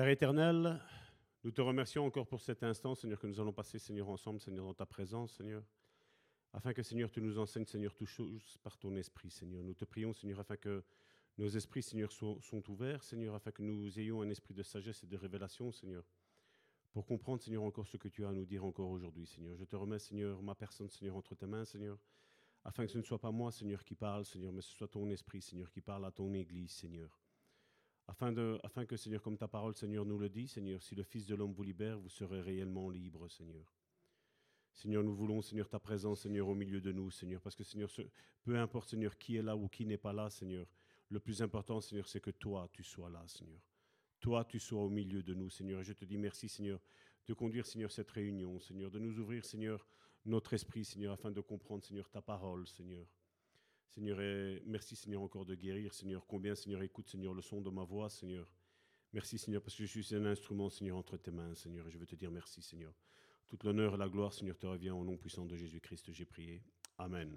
Père éternel, nous te remercions encore pour cet instant, Seigneur, que nous allons passer, Seigneur, ensemble, Seigneur, dans ta présence, Seigneur. Afin que, Seigneur, tu nous enseignes, Seigneur, toutes choses par ton esprit, Seigneur. Nous te prions, Seigneur, afin que nos esprits, Seigneur, sont ouverts, Seigneur, afin que nous ayons un esprit de sagesse et de révélation, Seigneur, pour comprendre, Seigneur, encore ce que tu as à nous dire encore aujourd'hui, Seigneur. Je te remets, Seigneur, ma personne, Seigneur, entre tes mains, Seigneur, afin que ce ne soit pas moi, Seigneur, qui parle, Seigneur, mais ce soit ton esprit, Seigneur, qui parle à ton Église, Seigneur. Afin, de, afin que, Seigneur, comme ta parole, Seigneur, nous le dit, Seigneur, si le Fils de l'homme vous libère, vous serez réellement libre, Seigneur. Seigneur, nous voulons, Seigneur, ta présence, Seigneur, au milieu de nous, Seigneur, parce que, Seigneur, peu importe, Seigneur, qui est là ou qui n'est pas là, Seigneur, le plus important, Seigneur, c'est que toi, tu sois là, Seigneur. Toi, tu sois au milieu de nous, Seigneur. Et je te dis merci, Seigneur, de conduire, Seigneur, cette réunion, Seigneur, de nous ouvrir, Seigneur, notre esprit, Seigneur, afin de comprendre, Seigneur, ta parole, Seigneur. Seigneur, et merci, Seigneur, encore de guérir, Seigneur. Combien, Seigneur, écoute, Seigneur, le son de ma voix, Seigneur. Merci Seigneur, parce que je suis un instrument, Seigneur, entre tes mains, Seigneur, je veux te dire merci, Seigneur. Toute l'honneur et la gloire, Seigneur, te revient au nom puissant de Jésus-Christ, j'ai prié. Amen.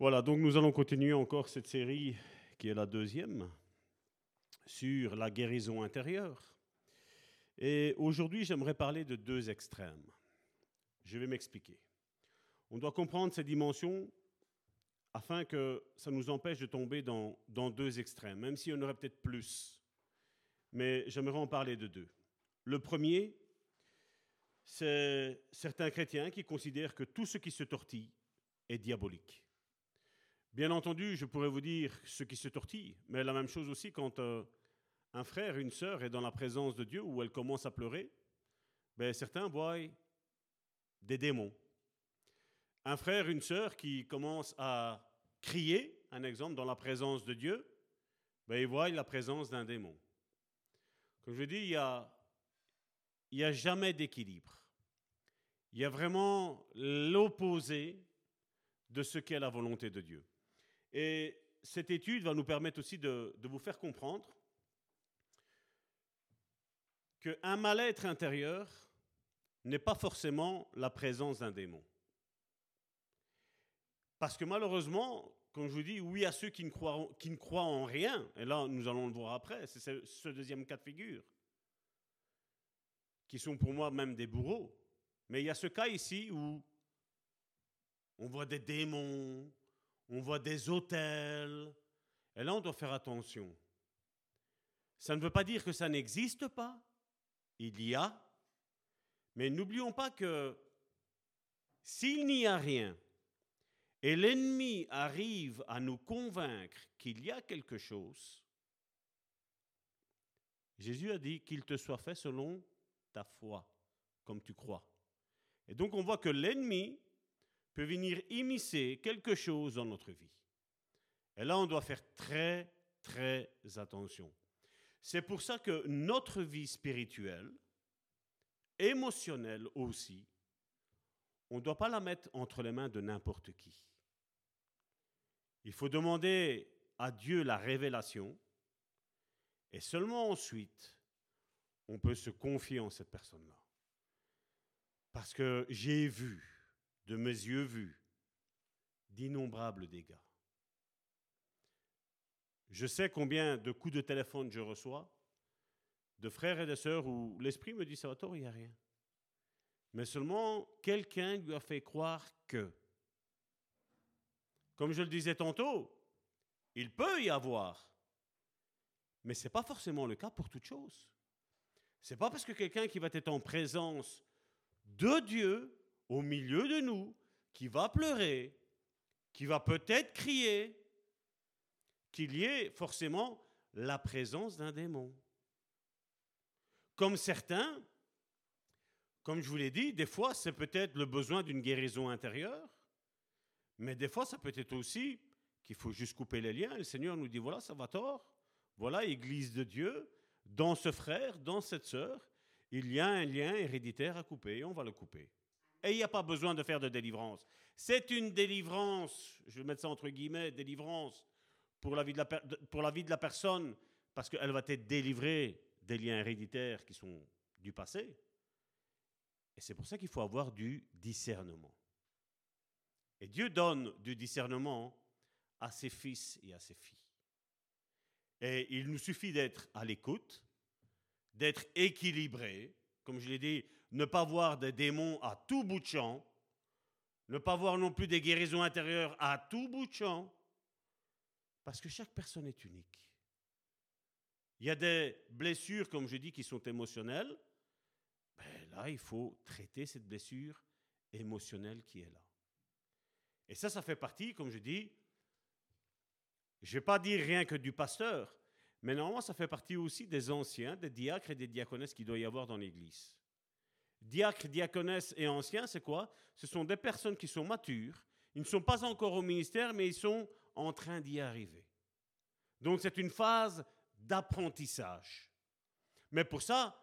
Voilà, donc nous allons continuer encore cette série qui est la deuxième sur la guérison intérieure. Et aujourd'hui, j'aimerais parler de deux extrêmes. Je vais m'expliquer. On doit comprendre ces dimensions afin que ça nous empêche de tomber dans, deux extrêmes, même s'il y en aurait peut-être plus mais j'aimerais en parler de deux. Le premier, c'est certains chrétiens qui considèrent que tout ce qui se tortille est diabolique. Bien entendu, je pourrais vous dire ce qui se tortille, mais la même chose aussi quand euh, un frère, une sœur est dans la présence de Dieu où elle commence à pleurer, ben, certains voient des démons. Un frère, une sœur qui commence à crier, un exemple, dans la présence de Dieu, ben, ils voient la présence d'un démon. Comme je dis, il n'y a, il a jamais d'équilibre. Il y a vraiment l'opposé de ce qu'est la volonté de Dieu. Et cette étude va nous permettre aussi de, de vous faire comprendre qu'un mal-être intérieur n'est pas forcément la présence d'un démon. Parce que malheureusement, comme je vous dis, oui à ceux qui ne, croient, qui ne croient en rien, et là nous allons le voir après, c'est ce, deuxième cas de figure, qui sont pour moi même des bourreaux. Mais il y a ce cas ici où on voit des démons, on voit des hôtels, et là on doit faire attention. Ça ne veut pas dire que ça n'existe pas, il y a, mais n'oublions pas que s'il n'y a rien, et l'ennemi arrive à nous convaincre qu'il y a quelque chose, Jésus a dit qu'il te soit fait selon ta foi, comme tu crois. Et donc on voit que l'ennemi peut venir immiscer quelque chose dans notre vie. Et là, on doit faire très, très attention. C'est pour ça que notre vie spirituelle, émotionnelle aussi, on ne doit pas la mettre entre les mains de n'importe qui. Il faut demander à Dieu la révélation et seulement ensuite on peut se confier en cette personne-là. Parce que j'ai vu, de mes yeux vus, d'innombrables dégâts. Je sais combien de coups de téléphone je reçois de frères et de sœurs où l'esprit me dit Salvatore, il n'y a rien. Mais seulement quelqu'un lui a fait croire que. Comme je le disais tantôt, il peut y avoir, mais ce n'est pas forcément le cas pour toute chose. Ce n'est pas parce que quelqu'un qui va être en présence de Dieu, au milieu de nous, qui va pleurer, qui va peut-être crier, qu'il y ait forcément la présence d'un démon. Comme certains, comme je vous l'ai dit, des fois c'est peut-être le besoin d'une guérison intérieure, mais des fois, ça peut être aussi qu'il faut juste couper les liens. le Seigneur nous dit, voilà, ça va tort. Voilà, Église de Dieu, dans ce frère, dans cette sœur, il y a un lien héréditaire à couper et on va le couper. Et il n'y a pas besoin de faire de délivrance. C'est une délivrance, je vais mettre ça entre guillemets, délivrance pour la vie de la, pour la, vie de la personne, parce qu'elle va être délivrée des liens héréditaires qui sont du passé. Et c'est pour ça qu'il faut avoir du discernement. Et Dieu donne du discernement à ses fils et à ses filles. Et il nous suffit d'être à l'écoute d'être équilibré, comme je l'ai dit, ne pas voir des démons à tout bout de champ, ne pas voir non plus des guérisons intérieures à tout bout de champ, parce que chaque personne est unique. Il y a des blessures, comme je dis, qui sont émotionnelles. Là, il faut traiter cette blessure émotionnelle qui est là. Et ça, ça fait partie, comme je dis, je ne vais pas dire rien que du pasteur, mais normalement, ça fait partie aussi des anciens, des diacres et des diaconesses qu'il doit y avoir dans l'Église. Diacres, diaconesses et anciens, c'est quoi? Ce sont des personnes qui sont matures. Ils ne sont pas encore au ministère, mais ils sont en train d'y arriver. Donc c'est une phase d'apprentissage. Mais pour ça,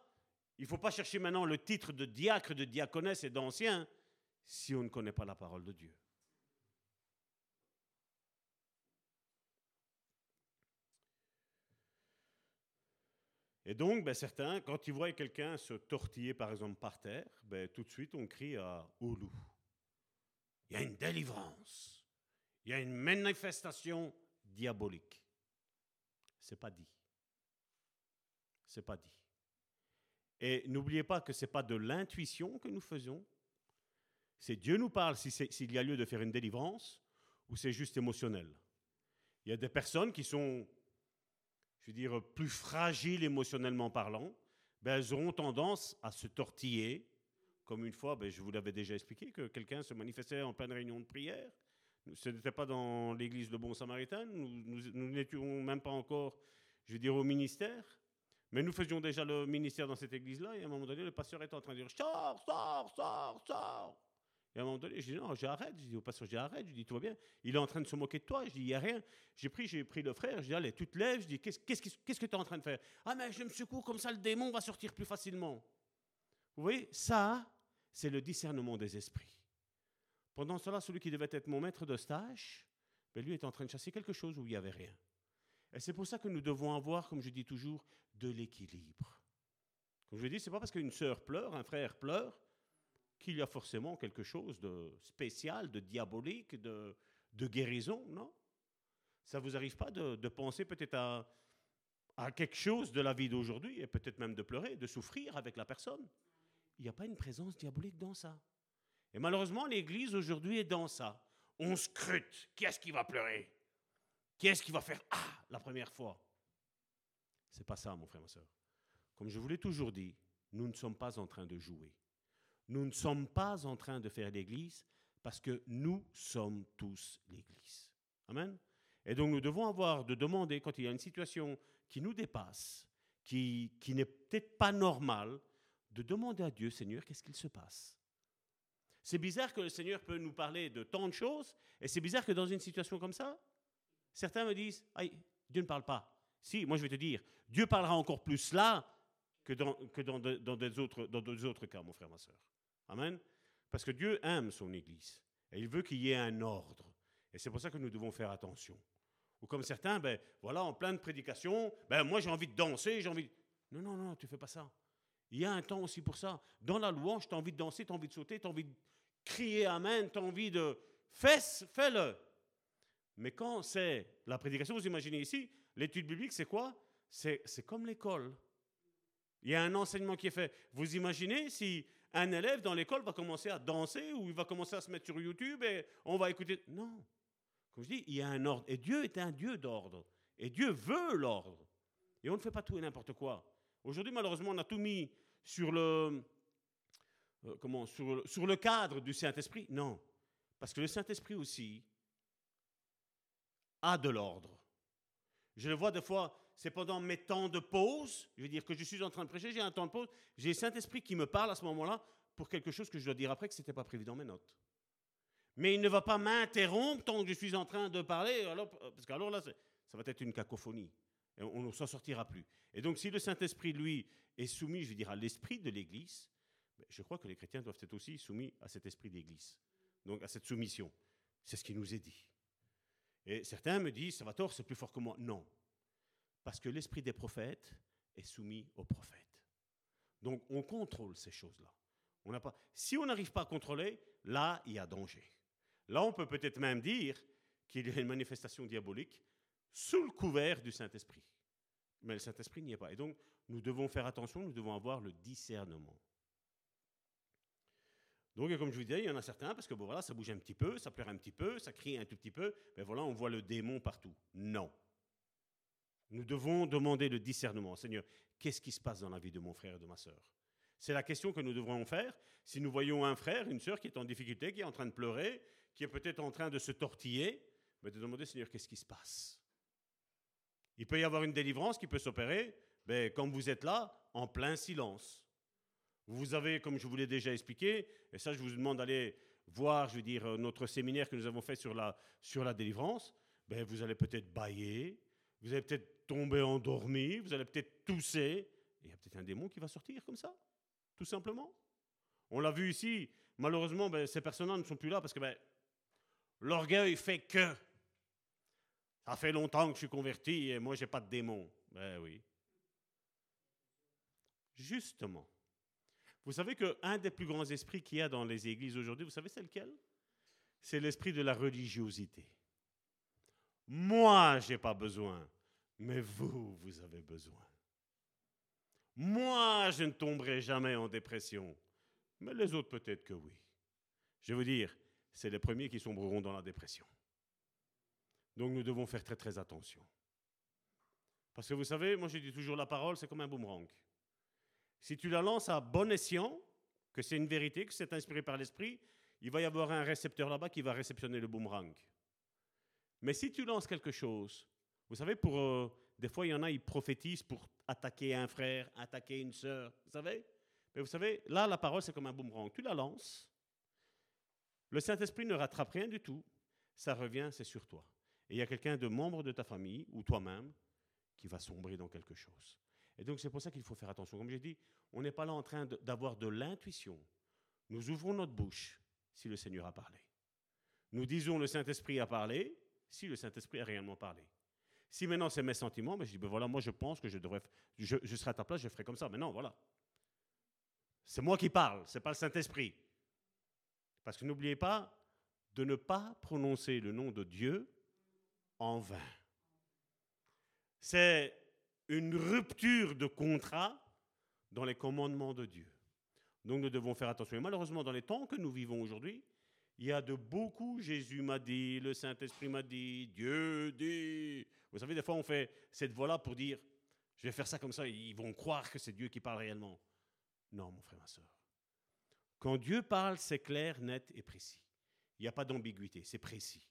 il ne faut pas chercher maintenant le titre de diacre, de diaconesse et d'ancien si on ne connaît pas la parole de Dieu. Et donc, ben, certains, quand ils voient quelqu'un se tortiller, par exemple, par terre, ben, tout de suite, on crie à Oulu. Il y a une délivrance. Il y a une manifestation diabolique. C'est pas dit. C'est pas dit. Et n'oubliez pas que ce n'est pas de l'intuition que nous faisons. C'est Dieu nous parle s'il y a lieu de faire une délivrance ou c'est juste émotionnel. Il y a des personnes qui sont je veux dire, plus fragiles émotionnellement parlant, ben, elles auront tendance à se tortiller. Comme une fois, ben, je vous l'avais déjà expliqué, que quelqu'un se manifestait en pleine réunion de prière. Ce n'était pas dans l'église de Bon Samaritain, nous n'étions même pas encore, je veux dire, au ministère. Mais nous faisions déjà le ministère dans cette église-là, et à un moment donné, le pasteur était en train de dire Sors, sors, sors, sors et à un moment donné, je dis non, j'arrête. Je dis au pasteur, j'arrête. Je dis tout va bien. Il est en train de se moquer de toi. Je dis il n'y a rien. J'ai pris, j'ai pris le frère. Je dis allez, tu te lèves. Je dis qu'est-ce que tu es en train de faire? Ah mais je me secoue comme ça, le démon va sortir plus facilement. Vous voyez, ça, c'est le discernement des esprits. Pendant cela, celui qui devait être mon maître de stage, ben lui est en train de chasser quelque chose où il n'y avait rien. Et c'est pour ça que nous devons avoir, comme je dis toujours, de l'équilibre. Comme je dis, c'est pas parce qu'une sœur pleure, un frère pleure, qu'il y a forcément quelque chose de spécial, de diabolique, de, guérison, non? Ça ne vous arrive pas de, penser peut-être à, à quelque chose de la vie d'aujourd'hui, et peut-être même de pleurer, de souffrir avec la personne? Il n'y a pas une présence diabolique dans ça. Et malheureusement, l'Église aujourd'hui est dans ça. On scrute. Qui est-ce qui va pleurer? Qui est-ce qui va faire Ah la première fois? C'est pas ça, mon frère, ma soeur. Comme je vous l'ai toujours dit, nous ne sommes pas en train de jouer. Nous ne sommes pas en train de faire l'Église parce que nous sommes tous l'Église. Amen. Et donc nous devons avoir de demander, quand il y a une situation qui nous dépasse, qui, qui n'est peut-être pas normale, de demander à Dieu, Seigneur, qu'est-ce qu'il se passe? C'est bizarre que le Seigneur peut nous parler de tant de choses, et c'est bizarre que dans une situation comme ça, certains me disent, aïe, Dieu ne parle pas. Si, moi je vais te dire, Dieu parlera encore plus là que dans, que dans, dans, des, autres, dans des cas, mon frère, ma soeur. Amen. Parce que Dieu aime son Église. Et il veut qu'il y ait un ordre. Et c'est pour ça que nous devons faire attention. Ou comme certains, ben voilà, en pleine prédication, ben moi j'ai envie de danser, j'ai envie. Non, non, non, tu fais pas ça. Il y a un temps aussi pour ça. Dans la louange, tu as envie de danser, tu as envie de sauter, tu as envie de crier Amen, tu as envie de. Fais, fais-le. Mais quand c'est la prédication, vous imaginez ici, l'étude biblique, c'est quoi? C'est comme l'école. Il y a un enseignement qui est fait. Vous imaginez si un élève dans l'école va commencer à danser ou il va commencer à se mettre sur YouTube et on va écouter. Non. Comme je dis, il y a un ordre. Et Dieu est un Dieu d'ordre. Et Dieu veut l'ordre. Et on ne fait pas tout et n'importe quoi. Aujourd'hui, malheureusement, on a tout mis sur le, euh, comment, sur, sur le cadre du Saint-Esprit. Non. Parce que le Saint-Esprit aussi a de l'ordre. Je le vois des fois, c'est pendant mes temps de pause, je veux dire que je suis en train de prêcher, j'ai un temps de pause, j'ai le Saint-Esprit qui me parle à ce moment-là pour quelque chose que je dois dire après que ce n'était pas prévu dans mes notes. Mais il ne va pas m'interrompre tant que je suis en train de parler, alors, parce qu'alors là, ça va être une cacophonie. Et on ne s'en sortira plus. Et donc, si le Saint-Esprit, lui, est soumis, je veux dire, à l'esprit de l'Église, ben, je crois que les chrétiens doivent être aussi soumis à cet esprit d'Église, donc à cette soumission. C'est ce qui nous est dit. Et certains me disent, ça va tort, c'est plus fort que moi. Non, parce que l'esprit des prophètes est soumis aux prophètes. Donc on contrôle ces choses-là. On pas, si on n'arrive pas à contrôler, là, il y a danger. Là, on peut peut-être même dire qu'il y a une manifestation diabolique sous le couvert du Saint-Esprit. Mais le Saint-Esprit n'y est pas. Et donc, nous devons faire attention, nous devons avoir le discernement. Donc, comme je vous disais, il y en a certains, parce que bon, voilà, ça bouge un petit peu, ça pleure un petit peu, ça crie un tout petit peu, mais voilà, on voit le démon partout. Non. Nous devons demander le discernement. Seigneur, qu'est-ce qui se passe dans la vie de mon frère et de ma sœur? C'est la question que nous devrons faire. Si nous voyons un frère, une sœur qui est en difficulté, qui est en train de pleurer, qui est peut-être en train de se tortiller, mais de demander, Seigneur, qu'est-ce qui se passe? Il peut y avoir une délivrance qui peut s'opérer, mais comme vous êtes là, en plein silence. Vous avez, comme je vous l'ai déjà expliqué, et ça je vous demande d'aller voir, je veux dire, notre séminaire que nous avons fait sur la, sur la délivrance, ben, vous allez peut-être bailler, vous allez peut-être tomber endormi, vous allez peut-être tousser, et il y a peut-être un démon qui va sortir comme ça, tout simplement. On l'a vu ici, malheureusement, ben, ces personnes-là ne sont plus là parce que ben, l'orgueil fait que. Ça fait longtemps que je suis converti et moi, j'ai pas de démon. Ben oui. Justement. Vous savez qu'un des plus grands esprits qu'il y a dans les églises aujourd'hui, vous savez c'est lequel? C'est l'esprit de la religiosité. Moi, je n'ai pas besoin, mais vous, vous avez besoin. Moi, je ne tomberai jamais en dépression, mais les autres peut-être que oui. Je vais vous dire, c'est les premiers qui sombreront dans la dépression. Donc nous devons faire très très attention. Parce que vous savez, moi je dis toujours la parole, c'est comme un boomerang. Si tu la lances à bon escient, que c'est une vérité, que c'est inspiré par l'esprit, il va y avoir un récepteur là-bas qui va réceptionner le boomerang. Mais si tu lances quelque chose, vous savez, pour euh, des fois, il y en a, ils prophétisent pour attaquer un frère, attaquer une sœur, vous savez Mais vous savez, là, la parole, c'est comme un boomerang. Tu la lances, le Saint-Esprit ne rattrape rien du tout, ça revient, c'est sur toi. Et il y a quelqu'un de membre de ta famille, ou toi-même, qui va sombrer dans quelque chose. Et donc c'est pour ça qu'il faut faire attention. Comme j'ai dit, on n'est pas là en train d'avoir de, l'intuition. Nous ouvrons notre bouche si le Seigneur a parlé. Nous disons le Saint-Esprit a parlé si le Saint-Esprit a réellement parlé. Si maintenant c'est mes sentiments, mais je dis, ben voilà, moi je pense que je devrais, je, je serai à ta place, je ferai comme ça. Mais non, voilà. C'est moi qui parle, c'est pas le Saint-Esprit. Parce que n'oubliez pas de ne pas prononcer le nom de Dieu en vain. C'est une rupture de contrat dans les commandements de Dieu. Donc nous devons faire attention. Et malheureusement, dans les temps que nous vivons aujourd'hui, il y a de beaucoup, Jésus m'a dit, le Saint-Esprit m'a dit, Dieu dit. Vous savez, des fois, on fait cette voix-là pour dire, je vais faire ça comme ça, ils vont croire que c'est Dieu qui parle réellement. Non, mon frère, ma soeur. Quand Dieu parle, c'est clair, net et précis. Il n'y a pas d'ambiguïté, c'est précis.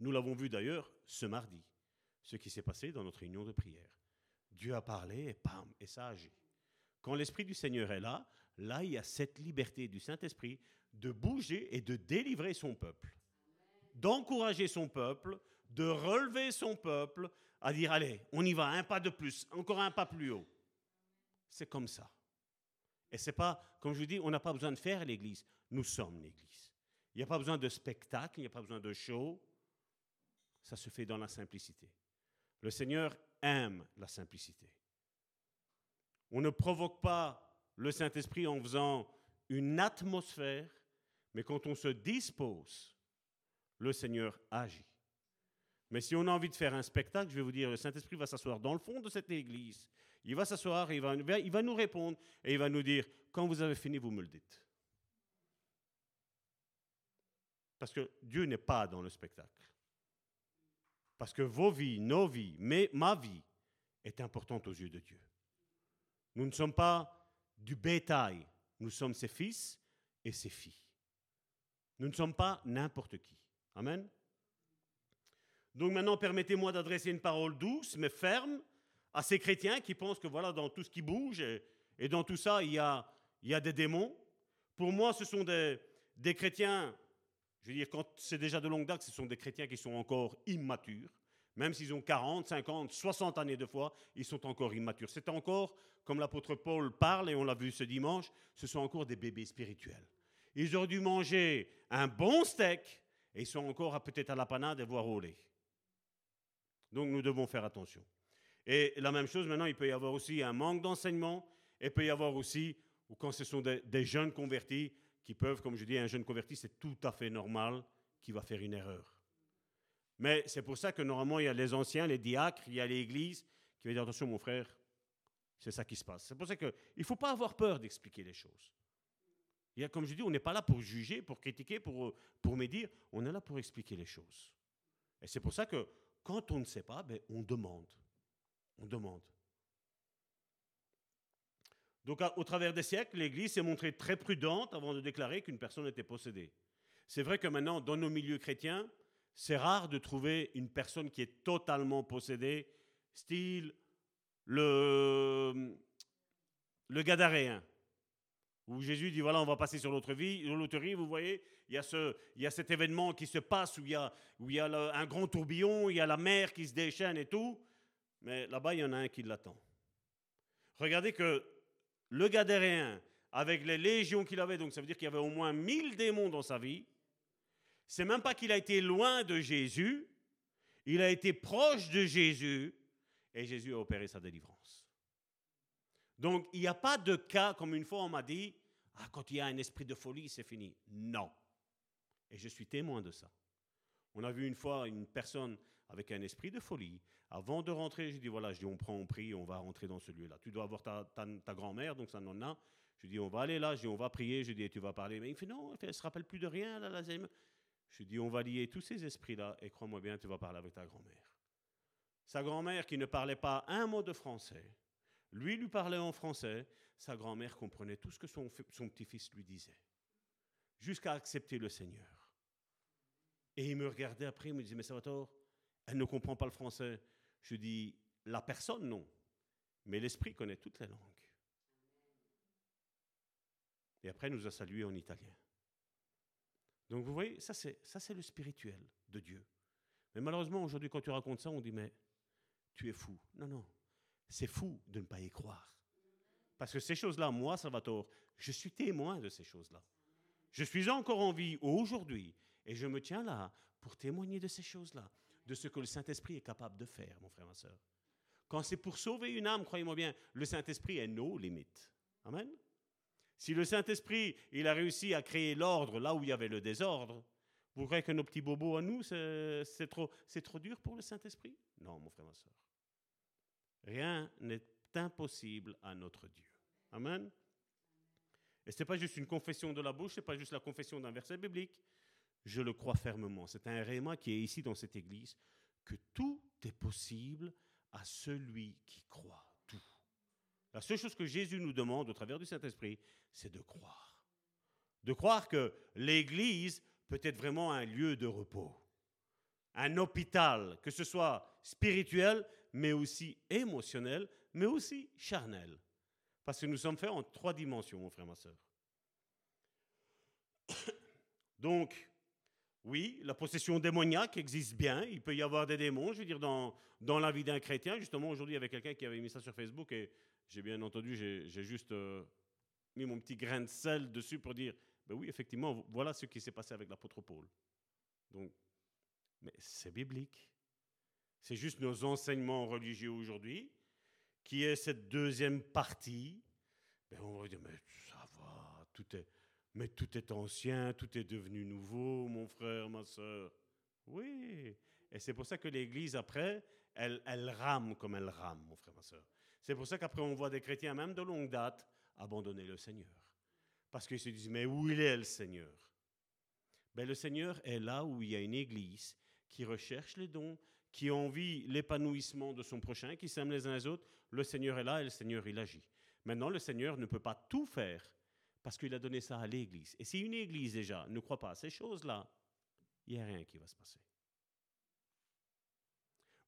Nous l'avons vu d'ailleurs ce mardi ce qui s'est passé dans notre réunion de prière. Dieu a parlé et pam, et ça agit. Quand l'Esprit du Seigneur est là, là, il y a cette liberté du Saint-Esprit de bouger et de délivrer son peuple, d'encourager son peuple, de relever son peuple, à dire, allez, on y va, un pas de plus, encore un pas plus haut. C'est comme ça. Et c'est pas, comme je vous dis, on n'a pas besoin de faire l'Église. Nous sommes l'Église. Il n'y a pas besoin de spectacle, il n'y a pas besoin de show. Ça se fait dans la simplicité. Le Seigneur aime la simplicité. On ne provoque pas le Saint-Esprit en faisant une atmosphère, mais quand on se dispose, le Seigneur agit. Mais si on a envie de faire un spectacle, je vais vous dire, le Saint-Esprit va s'asseoir dans le fond de cette église. Il va s'asseoir, il va, il va nous répondre et il va nous dire, quand vous avez fini, vous me le dites. Parce que Dieu n'est pas dans le spectacle. Parce que vos vies, nos vies, mais ma vie est importante aux yeux de Dieu. Nous ne sommes pas du bétail, nous sommes ses fils et ses filles. Nous ne sommes pas n'importe qui. Amen. Donc maintenant, permettez-moi d'adresser une parole douce mais ferme à ces chrétiens qui pensent que voilà, dans tout ce qui bouge et, dans tout ça, il y, a, des démons. Pour moi, ce sont des, des chrétiens je veux dire, quand c'est déjà de longue date, ce sont des chrétiens qui sont encore immatures. Même s'ils ont 40, 50, 60 années de foi, ils sont encore immatures. C'est encore, comme l'apôtre Paul parle, et on l'a vu ce dimanche, ce sont encore des bébés spirituels. Ils auraient dû manger un bon steak, et ils sont encore peut-être à la panade et voire au. Donc nous devons faire attention. Et la même chose, maintenant, il peut y avoir aussi un manque d'enseignement, et il peut y avoir aussi, ou quand ce sont des, des jeunes convertis, qui peuvent, comme je dis, un jeune converti, c'est tout à fait normal qu'il va faire une erreur. Mais c'est pour ça que normalement, il y a les anciens, les diacres, il y a l'Église qui va dire attention, mon frère, c'est ça qui se passe. C'est pour ça qu'il ne faut pas avoir peur d'expliquer les choses. Comme je dis, on n'est pas là pour juger, pour critiquer, pour, pour médire, on est là pour expliquer les choses. Et c'est pour ça que quand on ne sait pas, ben, on demande. On demande. Donc, au travers des siècles, l'Église s'est montrée très prudente avant de déclarer qu'une personne était possédée. C'est vrai que maintenant, dans nos milieux chrétiens, c'est rare de trouver une personne qui est totalement possédée, style le, le Gadaréen, où Jésus dit voilà, on va passer sur l'autre rive, vous voyez, il y, a ce, il y a cet événement qui se passe où il y a, où il y a un grand tourbillon, il y a la mer qui se déchaîne et tout, mais là-bas, il y en a un qui l'attend. Regardez que le Gadéréen, avec les légions qu'il avait, donc ça veut dire qu'il y avait au moins mille démons dans sa vie, c'est même pas qu'il a été loin de Jésus, il a été proche de Jésus et Jésus a opéré sa délivrance. Donc il n'y a pas de cas comme une fois on m'a dit, ah, quand il y a un esprit de folie, c'est fini. Non. Et je suis témoin de ça. On a vu une fois une personne avec un esprit de folie. Avant de rentrer, je dis voilà, je dis on prend, on prie, on va rentrer dans ce lieu-là. Tu dois avoir ta, grand-mère, donc ça n'en a. Je dis on va aller là, on va prier, je dis tu vas parler. Mais il fait non, elle ne se rappelle plus de rien. Là, là, je dis on va lier tous ces esprits-là et crois-moi bien, tu vas parler avec ta grand-mère. Sa grand-mère qui ne parlait pas un mot de français, lui lui parlait en français, sa grand-mère comprenait tout ce que son, petit-fils lui disait, jusqu'à accepter le Seigneur. Et il me regardait après, il me disait, mais Salvatore, elle ne comprend pas le français. Je dis, la personne, non. Mais l'esprit connaît toutes les langues. Et après, il nous a salué en italien. Donc vous voyez, ça c'est, ça c'est le spirituel de Dieu. Mais malheureusement, aujourd'hui, quand tu racontes ça, on dit, mais tu es fou. Non, non, c'est fou de ne pas y croire. Parce que ces choses-là, moi, Salvatore, je suis témoin de ces choses-là. Je suis encore en vie aujourd'hui et je me tiens là pour témoigner de ces choses-là de ce que le Saint-Esprit est capable de faire, mon frère, ma soeur. Quand c'est pour sauver une âme, croyez-moi bien, le Saint-Esprit est nos limites. Amen. Si le Saint-Esprit, il a réussi à créer l'ordre là où il y avait le désordre, vous croyez que nos petits bobos à nous, c'est trop, trop dur pour le Saint-Esprit? Non, mon frère, ma soeur. Rien n'est impossible à notre Dieu. Amen. Et ce n'est pas juste une confession de la bouche, ce n'est pas juste la confession d'un verset biblique, je le crois fermement. C'est un réma qui est ici dans cette église, que tout est possible à celui qui croit. Tout. La seule chose que Jésus nous demande au travers du Saint-Esprit, c'est de croire. De croire que l'église peut être vraiment un lieu de repos, un hôpital, que ce soit spirituel, mais aussi émotionnel, mais aussi charnel. Parce que nous sommes faits en trois dimensions, mon frère, ma soeur. Donc, oui, la possession démoniaque existe bien. Il peut y avoir des démons, je veux dire, dans, dans la vie d'un chrétien. Justement, aujourd'hui, il y avait quelqu'un qui avait mis ça sur Facebook et j'ai bien entendu, j'ai juste euh, mis mon petit grain de sel dessus pour dire, ben oui, effectivement, voilà ce qui s'est passé avec l'apôtre Paul. Donc, mais c'est biblique. C'est juste nos enseignements religieux aujourd'hui qui est cette deuxième partie. Ben on va dire, mais ça va, tout est mais tout est ancien, tout est devenu nouveau, mon frère, ma soeur. Oui. Et c'est pour ça que l'Église, après, elle, rame comme elle rame, mon frère, ma soeur. C'est pour ça qu'après, on voit des chrétiens, même de longue date, abandonner le Seigneur. Parce qu'ils se disent, mais où il est le Seigneur? Ben, Le Seigneur est là où il y a une Église qui recherche les dons, qui envie l'épanouissement de son prochain, qui s'aime les uns les autres. Le Seigneur est là et le Seigneur, il agit. Maintenant, le Seigneur ne peut pas tout faire parce qu'il a donné ça à l'Église. Et si une Église déjà ne croit pas à ces choses-là, il n'y a rien qui va se passer.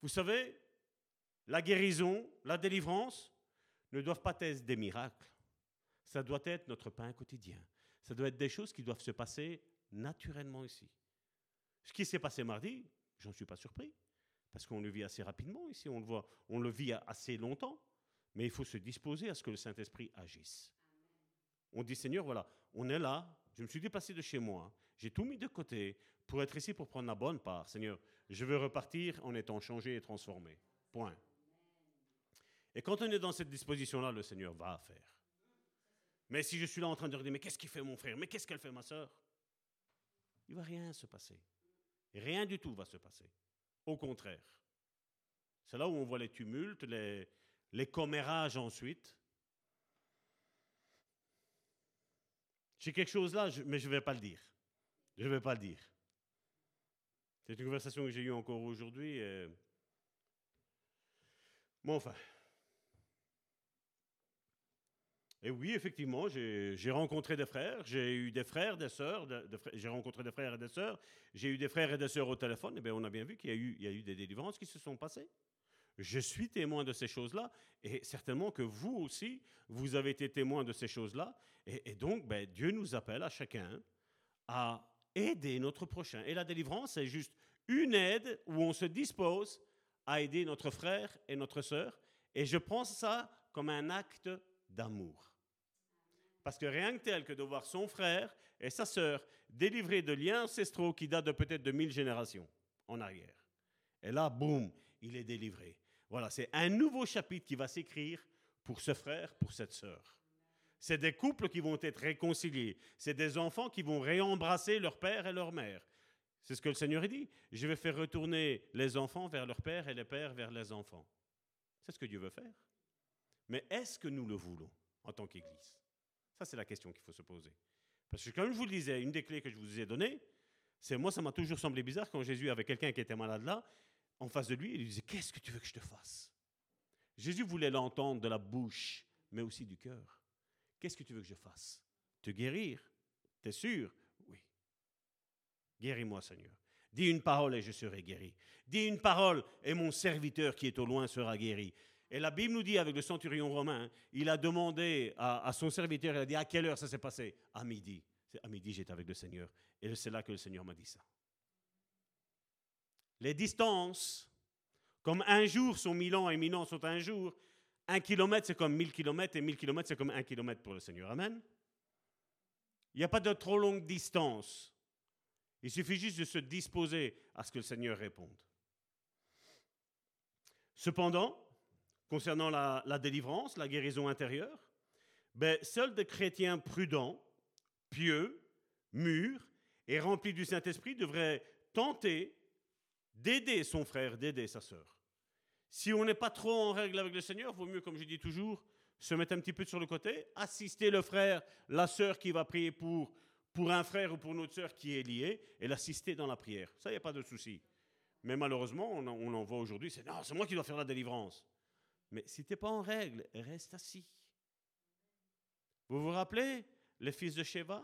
Vous savez, la guérison, la délivrance ne doivent pas être des miracles. Ça doit être notre pain quotidien. Ça doit être des choses qui doivent se passer naturellement ici. Ce qui s'est passé mardi, j'en suis pas surpris, parce qu'on le vit assez rapidement ici, on le voit, on le vit assez longtemps, mais il faut se disposer à ce que le Saint-Esprit agisse. On dit, Seigneur, voilà, on est là, je me suis déplacé de chez moi, j'ai tout mis de côté pour être ici pour prendre la bonne part. Seigneur, je veux repartir en étant changé et transformé. Point. Et quand on est dans cette disposition-là, le Seigneur va faire. Mais si je suis là en train de dire, mais qu'est-ce qu'il fait mon frère? Mais qu'est-ce qu'elle fait ma soeur Il va rien se passer. Rien du tout va se passer. Au contraire. C'est là où on voit les tumultes, les, commérages ensuite. J'ai quelque chose là, mais je ne vais pas le dire. Je ne vais pas le dire. C'est une conversation que j'ai eue encore aujourd'hui. Bon, enfin. Et oui, effectivement, j'ai rencontré des frères, j'ai eu des frères, des sœurs, j'ai rencontré des frères et des sœurs, j'ai eu des frères et des sœurs au téléphone, et bien on a bien vu qu'il y, a eu des délivrances qui se sont passées. Je suis témoin de ces choses-là, et certainement que vous aussi, vous avez été témoin de ces choses-là, et, donc ben, Dieu nous appelle à chacun à aider notre prochain. Et la délivrance, c'est juste une aide où on se dispose à aider notre frère et notre sœur, et je prends ça comme un acte d'amour. Parce que rien que tel que de voir son frère et sa sœur délivrés de liens ancestraux qui datent de peut-être de mille générations en arrière. Et là, boum, il est délivré. Voilà, c'est un nouveau chapitre qui va s'écrire pour ce frère, pour cette sœur. C'est des couples qui vont être réconciliés. C'est des enfants qui vont réembrasser leur père et leur mère. C'est ce que le Seigneur dit. Je vais faire retourner les enfants vers leur père et les pères vers les enfants. C'est ce que Dieu veut faire. Mais est-ce que nous le voulons en tant qu'Église? C'est la question qu'il faut se poser. Parce que comme je vous le disais, une des clés que je vous ai données, c'est moi, ça m'a toujours semblé bizarre quand Jésus avait quelqu'un qui était malade là, en face de lui, il lui disait, qu'est-ce que tu veux que je te fasse? Jésus voulait l'entendre de la bouche, mais aussi du cœur. Qu'est-ce que tu veux que je fasse? Te guérir? T'es sûr? Oui. Guéris-moi, Seigneur. Dis une parole et je serai guéri. Dis une parole et mon serviteur qui est au loin sera guéri. Et la Bible nous dit, avec le centurion romain, il a demandé à, son serviteur, il a dit, à quelle heure ça s'est passé? À midi. À midi, j'étais avec le Seigneur. Et c'est là que le Seigneur m'a dit ça. Les distances, comme un jour sont mille ans et mille ans sont un jour, un kilomètre c'est comme mille kilomètres et mille kilomètres c'est comme un kilomètre pour le Seigneur. Amen. Il n'y a pas de trop longue distance. Il suffit juste de se disposer à ce que le Seigneur réponde. Cependant, concernant la, délivrance, la guérison intérieure, ben, seuls des chrétiens prudents, pieux, mûrs et remplis du Saint-Esprit devraient tenter d'aider son frère, d'aider sa sœur. Si on n'est pas trop en règle avec le Seigneur, vaut mieux, comme je dis toujours, se mettre un petit peu sur le côté, assister le frère, la sœur qui va prier pour, pour un frère ou pour une autre sœur qui est liée, et l'assister dans la prière. Ça, il n'y a pas de souci. Mais malheureusement, on en, on en voit aujourd'hui, c'est non, c'est moi qui dois faire la délivrance. Mais si tu n'es pas en règle, reste assis. Vous vous rappelez les fils de Sheva?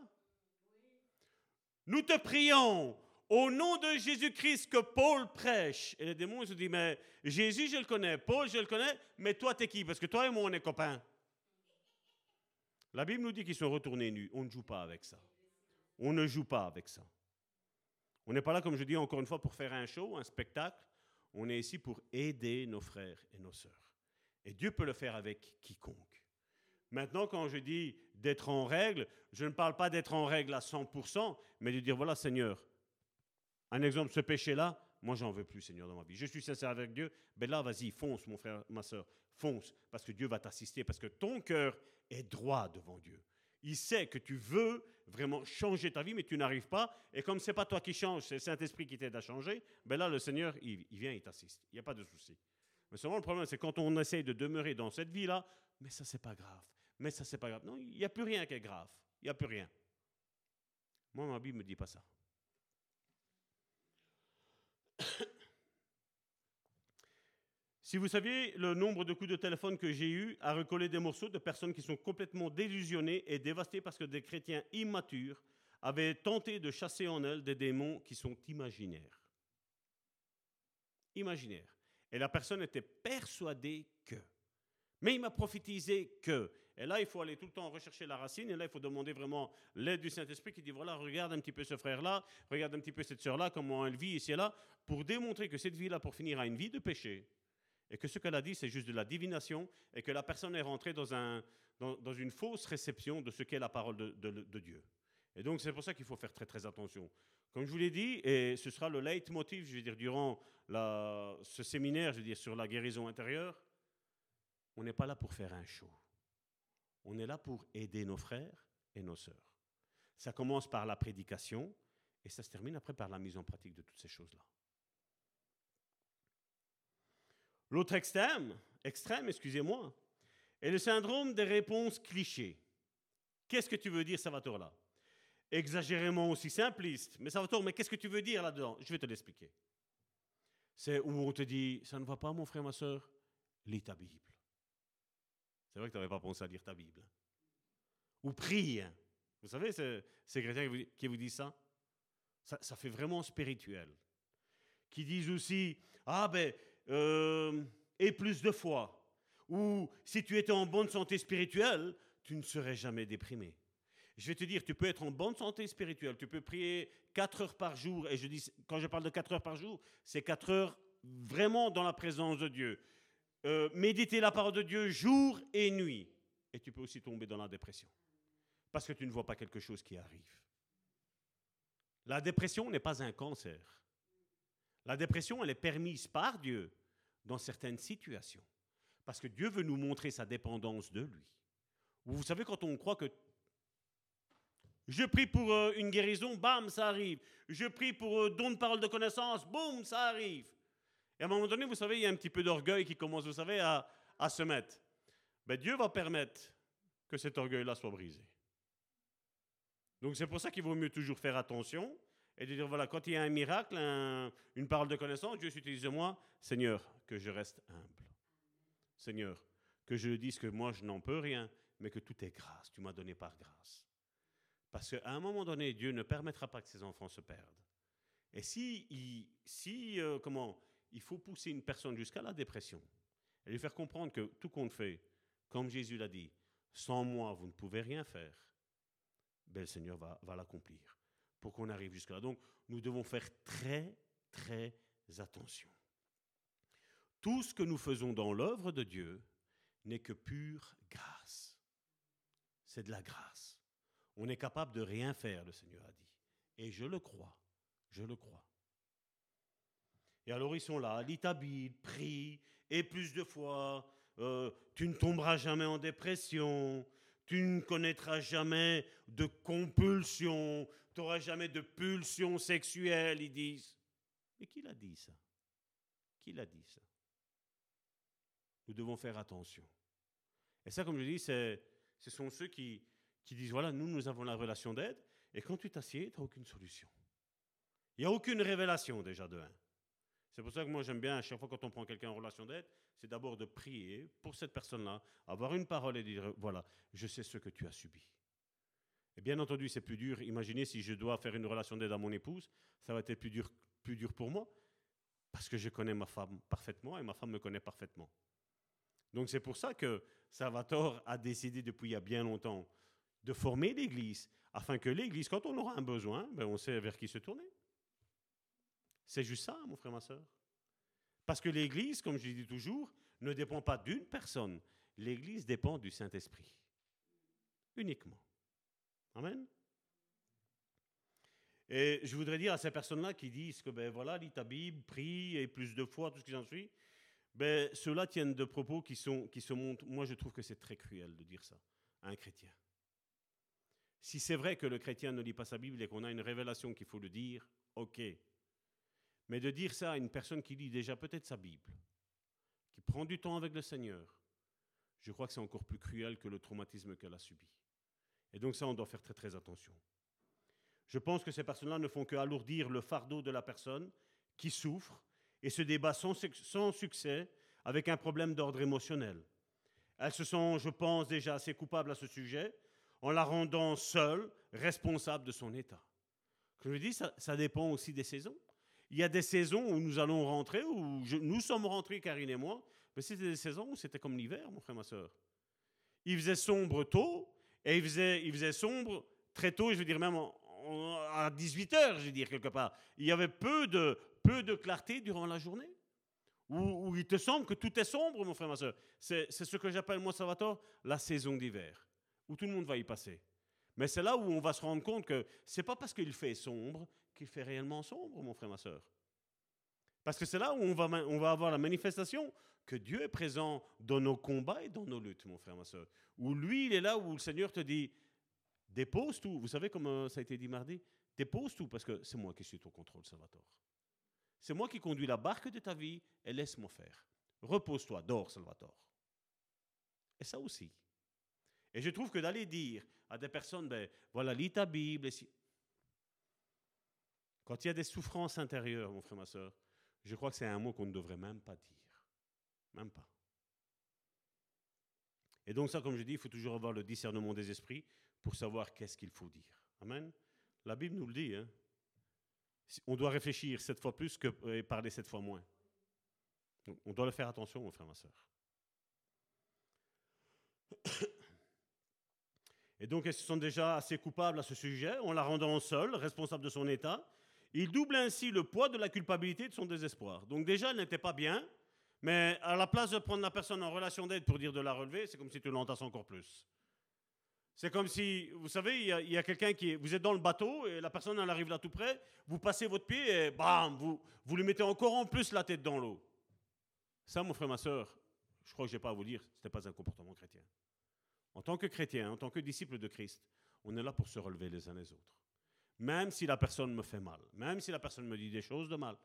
Nous te prions au nom de Jésus-Christ que Paul prêche. Et les démons se disent, mais Jésus, je le connais, Paul, je le connais, mais toi, t'es qui? Parce que toi et moi, on est copains. La Bible nous dit qu'ils sont retournés nus. On ne joue pas avec ça. On ne joue pas avec ça. On n'est pas là, comme je dis encore une fois, pour faire un show, un spectacle. On est ici pour aider nos frères et nos sœurs. Et Dieu peut le faire avec quiconque. Maintenant, quand je dis d'être en règle, je ne parle pas d'être en règle à 100%, mais de dire, voilà Seigneur, un exemple, ce péché-là, moi j'en veux plus Seigneur dans ma vie. Je suis sincère avec Dieu, ben là vas-y, fonce mon frère, ma soeur, fonce, parce que Dieu va t'assister, parce que ton cœur est droit devant Dieu. Il sait que tu veux vraiment changer ta vie, mais tu n'arrives pas. Et comme ce n'est pas toi qui change, c'est le Saint-Esprit qui t'aide à changer, ben là, le Seigneur, il, il vient, il t'assiste. Il n'y a pas de souci. Mais seulement le problème, c'est quand on essaye de demeurer dans cette vie-là, mais ça, c'est pas grave. Mais ça, c'est pas grave. Non, il n'y a plus rien qui est grave. Il n'y a plus rien. Moi, ma Bible ne me dit pas ça. si vous saviez le nombre de coups de téléphone que j'ai eu à recoller des morceaux de personnes qui sont complètement délusionnées et dévastées parce que des chrétiens immatures avaient tenté de chasser en elles des démons qui sont imaginaires. Imaginaires. Et la personne était persuadée que. Mais il m'a prophétisé que. Et là, il faut aller tout le temps rechercher la racine. Et là, il faut demander vraiment l'aide du Saint-Esprit qui dit, voilà, regarde un petit peu ce frère-là, regarde un petit peu cette sœur-là, comment elle vit ici et là, pour démontrer que cette vie-là, pour finir, a une vie de péché. Et que ce qu'elle a dit, c'est juste de la divination. Et que la personne est rentrée dans, un, dans, une fausse réception de ce qu'est la parole de Dieu. Et donc, c'est pour ça qu'il faut faire très, très attention. Comme je vous l'ai dit, et ce sera le leitmotiv, je veux dire, durant ce séminaire, je veux dire, sur la guérison intérieure, on n'est pas là pour faire un show. On est là pour aider nos frères et nos sœurs. Ça commence par la prédication et ça se termine après par la mise en pratique de toutes ces choses-là. L'autre extrême, extrême, excusez-moi, est le syndrome des réponses clichés. Qu'est-ce que tu veux dire, Salvatore, là? Exagérément aussi simpliste. Mais Salvatore, mais qu'est-ce que tu veux dire là-dedans? Je vais te l'expliquer. C'est où on te dit, ça ne va pas, mon frère, ma soeur Lis ta Bible. C'est vrai que tu n'avais pas pensé à lire ta Bible. Ou prie. Vous savez, ces chrétiens qui vous, disent ça, ça, ça fait vraiment spirituel. Qui disent aussi, ah ben, euh, et plus de foi. Ou si tu étais en bonne santé spirituelle, tu ne serais jamais déprimé. Je vais te dire, tu peux être en bonne santé spirituelle, tu peux prier 4 heures par jour, et je dis, quand je parle de 4 heures par jour, c'est 4 heures vraiment dans la présence de Dieu. Euh, méditer la parole de Dieu jour et nuit. Et tu peux aussi tomber dans la dépression. Parce que tu ne vois pas quelque chose qui arrive. La dépression n'est pas un cancer. La dépression, elle est permise par Dieu dans certaines situations. Parce que Dieu veut nous montrer sa dépendance de lui. Vous savez, quand on croit que je prie pour euh, une guérison, bam, ça arrive. Je prie pour euh, don de parole de connaissance, boum, ça arrive. Et à un moment donné, vous savez, il y a un petit peu d'orgueil qui commence, vous savez, à, se mettre. Mais ben, Dieu va permettre que cet orgueil-là soit brisé. Donc c'est pour ça qu'il vaut mieux toujours faire attention et de dire, voilà, quand il y a un miracle, une parole de connaissance, Dieu s'utilise de moi, Seigneur, que je reste humble. Seigneur, que je dise que moi, je n'en peux rien, mais que tout est grâce, tu m'as donné par grâce. Parce qu'à un moment donné, Dieu ne permettra pas que ses enfants se perdent. Et si, si euh, comment, il faut pousser une personne jusqu'à la dépression et lui faire comprendre que tout compte fait, comme Jésus l'a dit, sans moi, vous ne pouvez rien faire, ben, le Seigneur va, va l'accomplir pour qu'on arrive jusque-là. Donc, nous devons faire très, très attention. Tout ce que nous faisons dans l'œuvre de Dieu n'est que pure grâce. C'est de la grâce. On est capable de rien faire, le Seigneur a dit. Et je le crois. Je le crois. Et alors ils sont là, lis prie, et plus de fois, euh, tu ne tomberas jamais en dépression, tu ne connaîtras jamais de compulsion, tu n'auras jamais de pulsion sexuelle, ils disent. Mais qui l'a dit ça? Qui l'a dit ça? Nous devons faire attention. Et ça, comme je dis, ce sont ceux qui, qui disent, voilà, nous, nous avons la relation d'aide, et quand tu t'assieds, tu n'as aucune solution. Il n'y a aucune révélation déjà de un. C'est pour ça que moi j'aime bien, à chaque fois quand on prend quelqu'un en relation d'aide, c'est d'abord de prier pour cette personne-là, avoir une parole et dire, voilà, je sais ce que tu as subi. Et bien entendu, c'est plus dur. Imaginez si je dois faire une relation d'aide à mon épouse, ça va être plus dur, plus dur pour moi, parce que je connais ma femme parfaitement et ma femme me connaît parfaitement. Donc c'est pour ça que Salvatore a décidé depuis il y a bien longtemps de former l'Église, afin que l'Église, quand on aura un besoin, ben on sait vers qui se tourner. C'est juste ça, mon frère, ma soeur. Parce que l'Église, comme je dis toujours, ne dépend pas d'une personne. L'Église dépend du Saint-Esprit. Uniquement. Amen. Et je voudrais dire à ces personnes-là qui disent que, ben voilà, lis ta Bible, prie, et plus de foi, tout ce qui s'en suit, ben, ceux-là tiennent de propos qui, qui se montrent. Moi, je trouve que c'est très cruel de dire ça à un chrétien. Si c'est vrai que le chrétien ne lit pas sa Bible et qu'on a une révélation qu'il faut le dire, ok. Mais de dire ça à une personne qui lit déjà peut-être sa Bible, qui prend du temps avec le Seigneur, je crois que c'est encore plus cruel que le traumatisme qu'elle a subi. Et donc ça, on doit faire très très attention. Je pense que ces personnes-là ne font qu'alourdir le fardeau de la personne qui souffre et se débat sans, sans succès avec un problème d'ordre émotionnel. Elles se sont, je pense, déjà assez coupables à ce sujet en la rendant seule responsable de son état. Comme je dis, ça, dépend aussi des saisons. Il y a des saisons où nous allons rentrer, où nous sommes rentrés, Karine et moi, mais c'était des saisons où c'était comme l'hiver, mon frère, ma soeur. Il faisait sombre tôt, et il faisait, il faisait sombre très tôt, je veux dire même à 18 heures, je veux dire, quelque part. Il y avait peu de, peu de clarté durant la journée. Où il te semble que tout est sombre, mon frère, ma soeur. C'est ce que j'appelle, moi, Salvatore, la saison d'hiver, où tout le monde va y passer. Mais c'est là où on va se rendre compte que c'est pas parce qu'il fait sombre qu'il fait réellement sombre, mon frère, ma soeur. Parce que c'est là où on va, on va avoir la manifestation que Dieu est présent dans nos combats et dans nos luttes, mon frère, ma soeur. Où lui, il est là où le Seigneur te dit, dépose tout. Vous savez comme ça a été dit mardi? Dépose tout parce que c'est moi qui suis au contrôle, Salvatore. C'est moi qui conduis la barque de ta vie et laisse-moi faire. Repose-toi, dors, Salvatore. Et ça aussi. Et je trouve que d'aller dire à des personnes, ben, voilà, lis ta Bible. Quand il y a des souffrances intérieures, mon frère, ma soeur, je crois que c'est un mot qu'on ne devrait même pas dire. Même pas. Et donc ça, comme je dis, il faut toujours avoir le discernement des esprits pour savoir qu'est-ce qu'il faut dire. Amen. La Bible nous le dit. Hein. On doit réfléchir sept fois plus que et parler sept fois moins. on doit le faire attention, mon frère, ma soeur. Et donc, elles se sont déjà assez coupables à ce sujet, en la rendant seule, responsable de son état. Il double ainsi le poids de la culpabilité de son désespoir. Donc déjà, elle n'était pas bien, mais à la place de prendre la personne en relation d'aide pour dire de la relever, c'est comme si tu l'entasses encore plus. C'est comme si, vous savez, il y a, quelqu'un qui vous êtes dans le bateau et la personne elle arrive là tout près, vous passez votre pied et bam, vous, vous lui mettez encore en plus la tête dans l'eau. Ça, mon frère, ma soeur, je crois que je n'ai pas à vous dire, ce n'était pas un comportement chrétien. En tant que chrétien, en tant que disciple de Christ, on est là pour se relever les uns les autres. Même si la personne me fait mal, même si la personne me dit des choses de mal,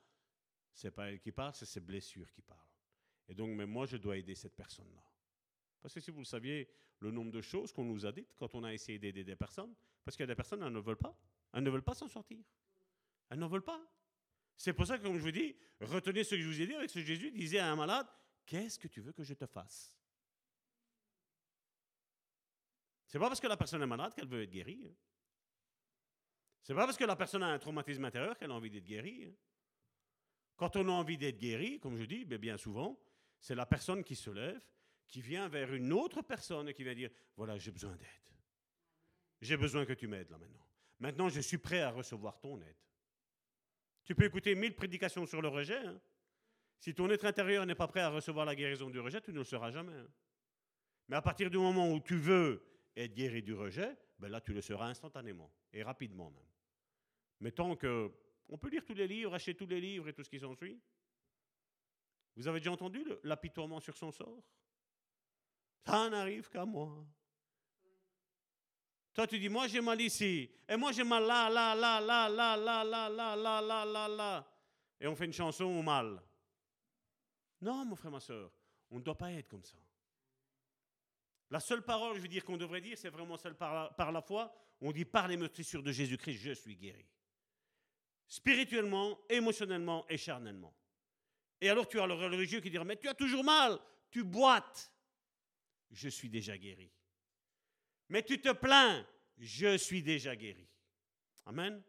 c'est pas elle qui parle, c'est ses blessures qui parlent. Et donc, mais moi, je dois aider cette personne-là. Parce que si vous le saviez, le nombre de choses qu'on nous a dites quand on a essayé d'aider des personnes, parce qu'il y a des personnes, elles ne veulent pas. Elles ne veulent pas s'en sortir. Elles ne veulent pas. C'est pour ça que, comme je vous dis, retenez ce que je vous ai dit avec ce Jésus disait à un malade, qu'est-ce que tu veux que je te fasse? C'est pas parce que la personne est malade qu'elle veut être guérie. Hein. C'est pas parce que la personne a un traumatisme intérieur qu'elle a envie d'être guérie. Hein. Quand on a envie d'être guéri, comme je dis, ben, bien souvent, c'est la personne qui se lève, qui vient vers une autre personne et qui vient dire Voilà, j'ai besoin d'aide. J'ai besoin que tu m'aides là maintenant. Maintenant, je suis prêt à recevoir ton aide. Tu peux écouter mille prédications sur le rejet. Hein. Si ton être intérieur n'est pas prêt à recevoir la guérison du rejet, tu ne le seras jamais. Mais à partir du moment où tu veux être guéri du rejet, ben là, tu le seras instantanément et rapidement même. Mais tant que. On peut lire tous les livres, acheter tous les livres et tout ce qui s'ensuit. Vous avez déjà entendu l'apitoiement sur son sort Ça n'arrive qu'à moi. Toi, tu dis, moi j'ai mal ici, et moi j'ai mal là, là, là, là, là, là, là, là, là, là, là, là. Et on fait une chanson au mal. Non, mon frère, ma soeur, on ne doit pas être comme ça. La seule parole, je veux dire, qu'on devrait dire, c'est vraiment celle par la, foi. On dit par les meurtrissures de Jésus-Christ, je suis guéri. Spirituellement, émotionnellement et charnellement. Et alors tu as le religieux qui dira, mais tu as toujours mal, tu boites. Je suis déjà guéri. Mais tu te plains, je suis déjà guéri. Amen.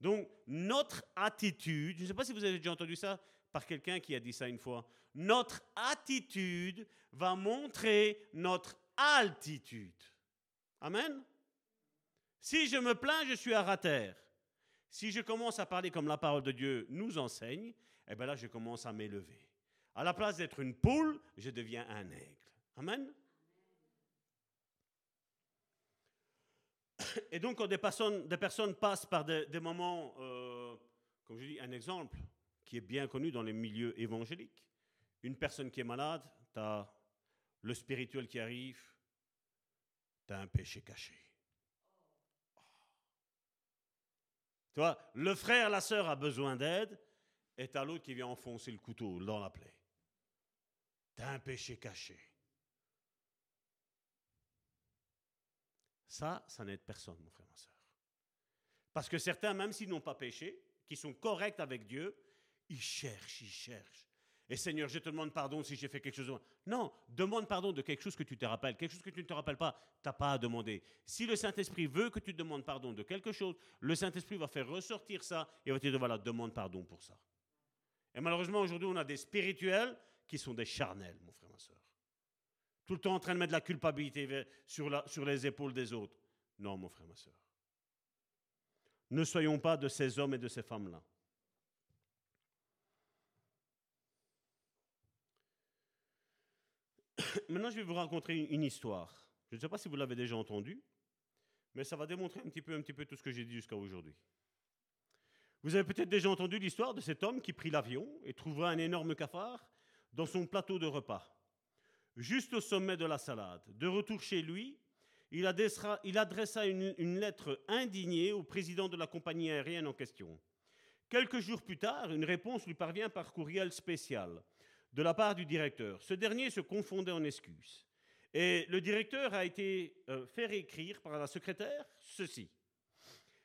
Donc notre attitude, je ne sais pas si vous avez déjà entendu ça par quelqu'un qui a dit ça une fois, notre attitude va montrer notre altitude. Amen. Si je me plains, je suis à terre. Si je commence à parler comme la parole de Dieu nous enseigne, eh bien là, je commence à m'élever. À la place d'être une poule, je deviens un aigle. Amen. Et donc, quand des personnes, passent par des, moments, euh, comme je dis, un exemple qui est bien connu dans les milieux évangéliques, une personne qui est malade, tu as le spirituel qui arrive, tu as un péché caché. Tu vois, le frère, la sœur a besoin d'aide, et tu l'autre qui vient enfoncer le couteau dans la plaie. Tu un péché caché. Ça, ça n'aide personne, mon frère, ma soeur. Parce que certains, même s'ils n'ont pas péché, qui sont corrects avec Dieu, ils cherchent, ils cherchent. Et Seigneur, je te demande pardon si j'ai fait quelque chose. Non, demande pardon de quelque chose que tu te rappelles. Quelque chose que tu ne te rappelles pas, tu n'as pas à demander. Si le Saint-Esprit veut que tu demandes pardon de quelque chose, le Saint-Esprit va faire ressortir ça et va te dire, voilà, demande pardon pour ça. Et malheureusement, aujourd'hui, on a des spirituels qui sont des charnels, mon frère, ma soeur. Tout le temps en train de mettre la culpabilité sur, sur les épaules des autres. Non, mon frère, ma soeur. Ne soyons pas de ces hommes et de ces femmes-là. Maintenant, je vais vous raconter une histoire. Je ne sais pas si vous l'avez déjà entendue, mais ça va démontrer un petit peu, tout ce que j'ai dit jusqu'à aujourd'hui. Vous avez peut-être déjà entendu l'histoire de cet homme qui prit l'avion et trouva un énorme cafard dans son plateau de repas, juste au sommet de la salade. De retour chez lui, il adressa, une lettre indignée au président de la compagnie aérienne en question. Quelques jours plus tard, une réponse lui parvient par courriel spécial. De la part du directeur. Ce dernier se confondait en excuses. Et le directeur a été euh, fait écrire par la secrétaire ceci.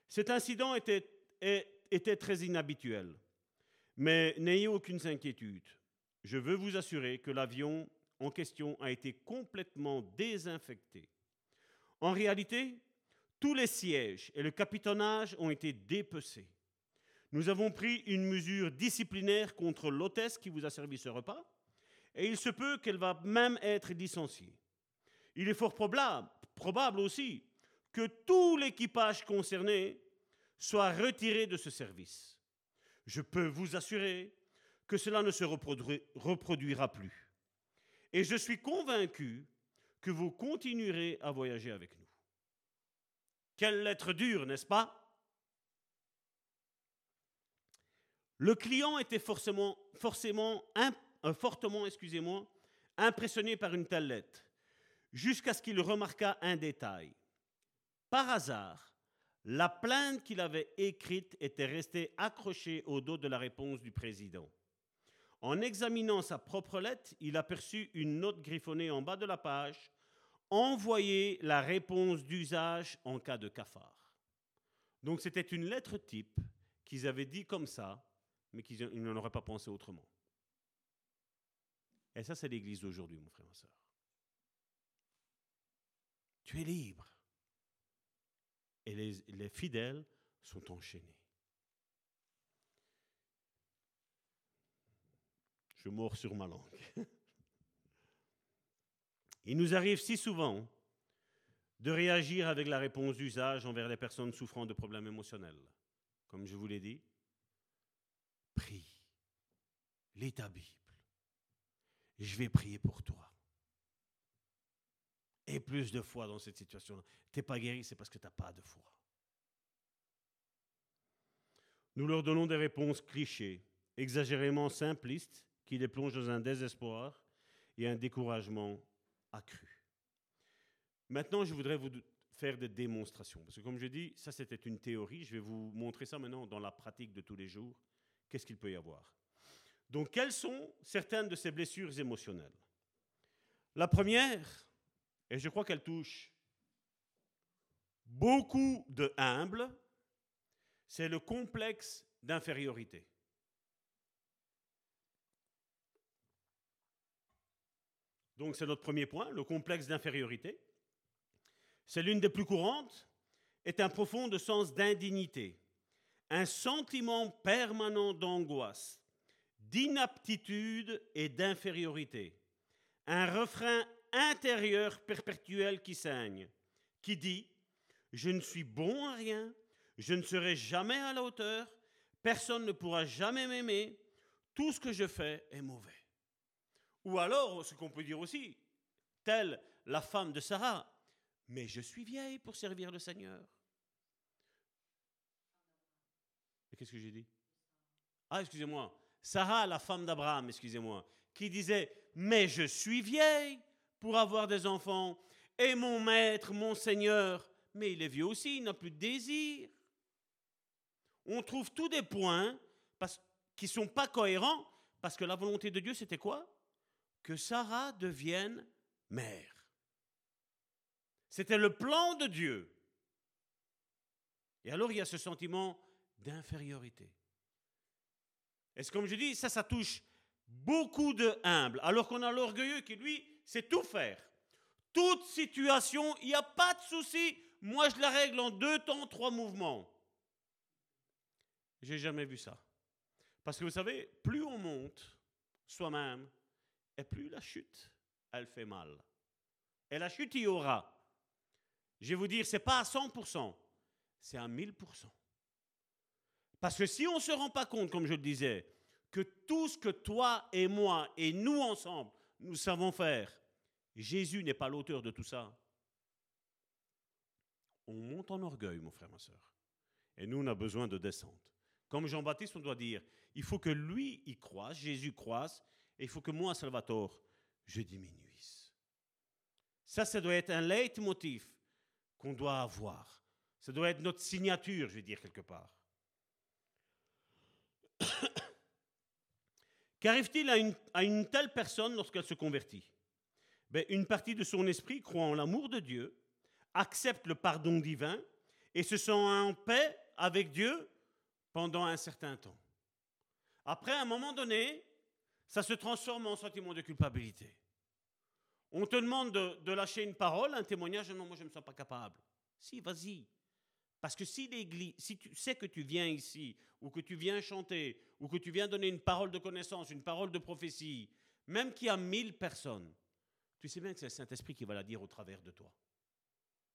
Cet incident était, était très inhabituel, mais n'ayez aucune inquiétude. Je veux vous assurer que l'avion en question a été complètement désinfecté. En réalité, tous les sièges et le capitonnage ont été dépecés. Nous avons pris une mesure disciplinaire contre l'hôtesse qui vous a servi ce repas, et il se peut qu'elle va même être licenciée. Il est fort probable, probable aussi que tout l'équipage concerné soit retiré de ce service. Je peux vous assurer que cela ne se reproduira plus. Et je suis convaincu que vous continuerez à voyager avec nous. Quelle lettre dure, n'est-ce pas? Le client était forcément, forcément euh, fortement excusez-moi, impressionné par une telle lettre, jusqu'à ce qu'il remarqua un détail. Par hasard, la plainte qu'il avait écrite était restée accrochée au dos de la réponse du président. En examinant sa propre lettre, il aperçut une note griffonnée en bas de la page Envoyer la réponse d'usage en cas de cafard. Donc c'était une lettre type qu'ils avaient dit comme ça, mais qu'ils n'en auraient pas pensé autrement. Et ça, c'est l'Église d'aujourd'hui, mon frère, ma soeur. Tu es libre. Et les, les fidèles sont enchaînés. Je mords sur ma langue. Il nous arrive si souvent de réagir avec la réponse d'usage envers les personnes souffrant de problèmes émotionnels. Comme je vous l'ai dit, prie, lis ta Bible, je vais prier pour toi. Et plus de foi dans cette situation-là. Tu n'es pas guéri, c'est parce que tu n'as pas de foi. Nous leur donnons des réponses clichés, exagérément simplistes, qui les plongent dans un désespoir et un découragement accru. Maintenant, je voudrais vous faire des démonstrations. Parce que comme je dis, ça c'était une théorie. Je vais vous montrer ça maintenant dans la pratique de tous les jours. Qu'est-ce qu'il peut y avoir Donc, quelles sont certaines de ces blessures émotionnelles? La première, et je crois qu'elle touche beaucoup de humbles, c'est le complexe d'infériorité. Donc c'est notre premier point, le complexe d'infériorité. C'est l'une des plus courantes, est un profond sens d'indignité, un sentiment permanent d'angoisse, d'inaptitude et d'infériorité, un refrain intérieur perpétuel qui saigne, qui dit ⁇ Je ne suis bon à rien, je ne serai jamais à la hauteur, personne ne pourra jamais m'aimer, tout ce que je fais est mauvais. Ou alors, ce qu'on peut dire aussi, telle la femme de Sarah, mais je suis vieille pour servir le Seigneur. Et qu'est-ce que j'ai dit? Ah, excusez-moi. Sarah, la femme d'Abraham, excusez-moi, qui disait, mais je suis vieille pour avoir des enfants, et mon maître, mon Seigneur, mais il est vieux aussi, il n'a plus de désir. On trouve tous des points qui ne sont pas cohérents, parce que la volonté de Dieu, c'était quoi? Que Sarah devienne mère. C'était le plan de Dieu. Et alors il y a ce sentiment d'infériorité. Et comme je dis, ça, ça touche beaucoup de humbles, alors qu'on a l'orgueilleux qui, lui, sait tout faire. Toute situation, il n'y a pas de souci. Moi, je la règle en deux temps, trois mouvements. J'ai jamais vu ça. Parce que vous savez, plus on monte soi-même, et plus la chute, elle fait mal. Et la chute, il y aura. Je vais vous dire, ce n'est pas à 100%, c'est à 1000%. Parce que si on ne se rend pas compte, comme je le disais, que tout ce que toi et moi et nous ensemble, nous savons faire, Jésus n'est pas l'auteur de tout ça, on monte en orgueil, mon frère, ma soeur. Et nous, on a besoin de descendre. Comme Jean-Baptiste, on doit dire, il faut que lui, il croise, Jésus croise, et il faut que moi, Salvatore, je diminuisse. Ça, ça doit être un leitmotiv qu'on doit avoir. Ça doit être notre signature, je vais dire quelque part. Qu'arrive-t-il à une, telle personne lorsqu'elle se convertit? Ben, Une partie de son esprit croit en l'amour de Dieu, accepte le pardon divin et se sent en paix avec Dieu pendant un certain temps. Après, à un moment donné, ça se transforme en sentiment de culpabilité. On te demande de, lâcher une parole, un témoignage, non, moi je ne me sens pas capable. Si, vas-y. Parce que si l'église, si tu sais que tu viens ici, ou que tu viens chanter, ou que tu viens donner une parole de connaissance, une parole de prophétie, même qu'il y a mille personnes, tu sais bien que c'est le Saint-Esprit qui va la dire au travers de toi.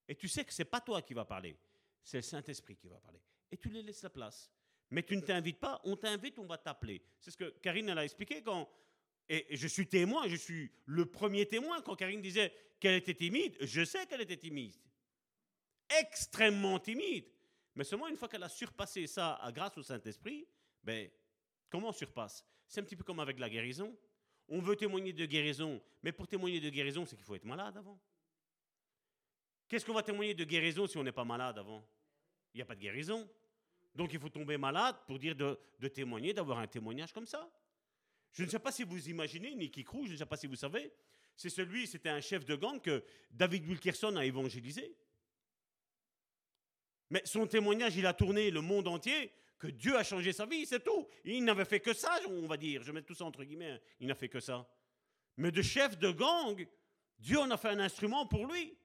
Et tu sais que ce n'est pas toi qui va parler, c'est le Saint-Esprit qui va parler. Et tu les laisses la place. Mais tu ne t'invites pas, on t'invite, on va t'appeler. C'est ce que Karine elle a expliqué quand. Et je suis témoin, je suis le premier témoin quand Karine disait qu'elle était timide. Je sais qu'elle était timide. Extrêmement timide. Mais seulement une fois qu'elle a surpassé ça grâce au Saint-Esprit, ben, comment on surpasse? C'est un petit peu comme avec la guérison. On veut témoigner de guérison, mais pour témoigner de guérison, c'est qu'il faut être malade avant. Qu'est-ce qu'on va témoigner de guérison si on n'est pas malade avant? Il n'y a pas de guérison. Donc il faut tomber malade pour dire de, témoigner, d'avoir un témoignage comme ça. Je ne sais pas si vous imaginez, Nicky Crew, je ne sais pas si vous savez, c'est celui, c'était un chef de gang que David Wilkerson a évangélisé. Mais son témoignage, il a tourné le monde entier, que Dieu a changé sa vie, c'est tout. Il n'avait fait que ça, on va dire. Je mets tout ça entre guillemets, hein. il n'a fait que ça. Mais de chef de gang, Dieu en a fait un instrument pour lui.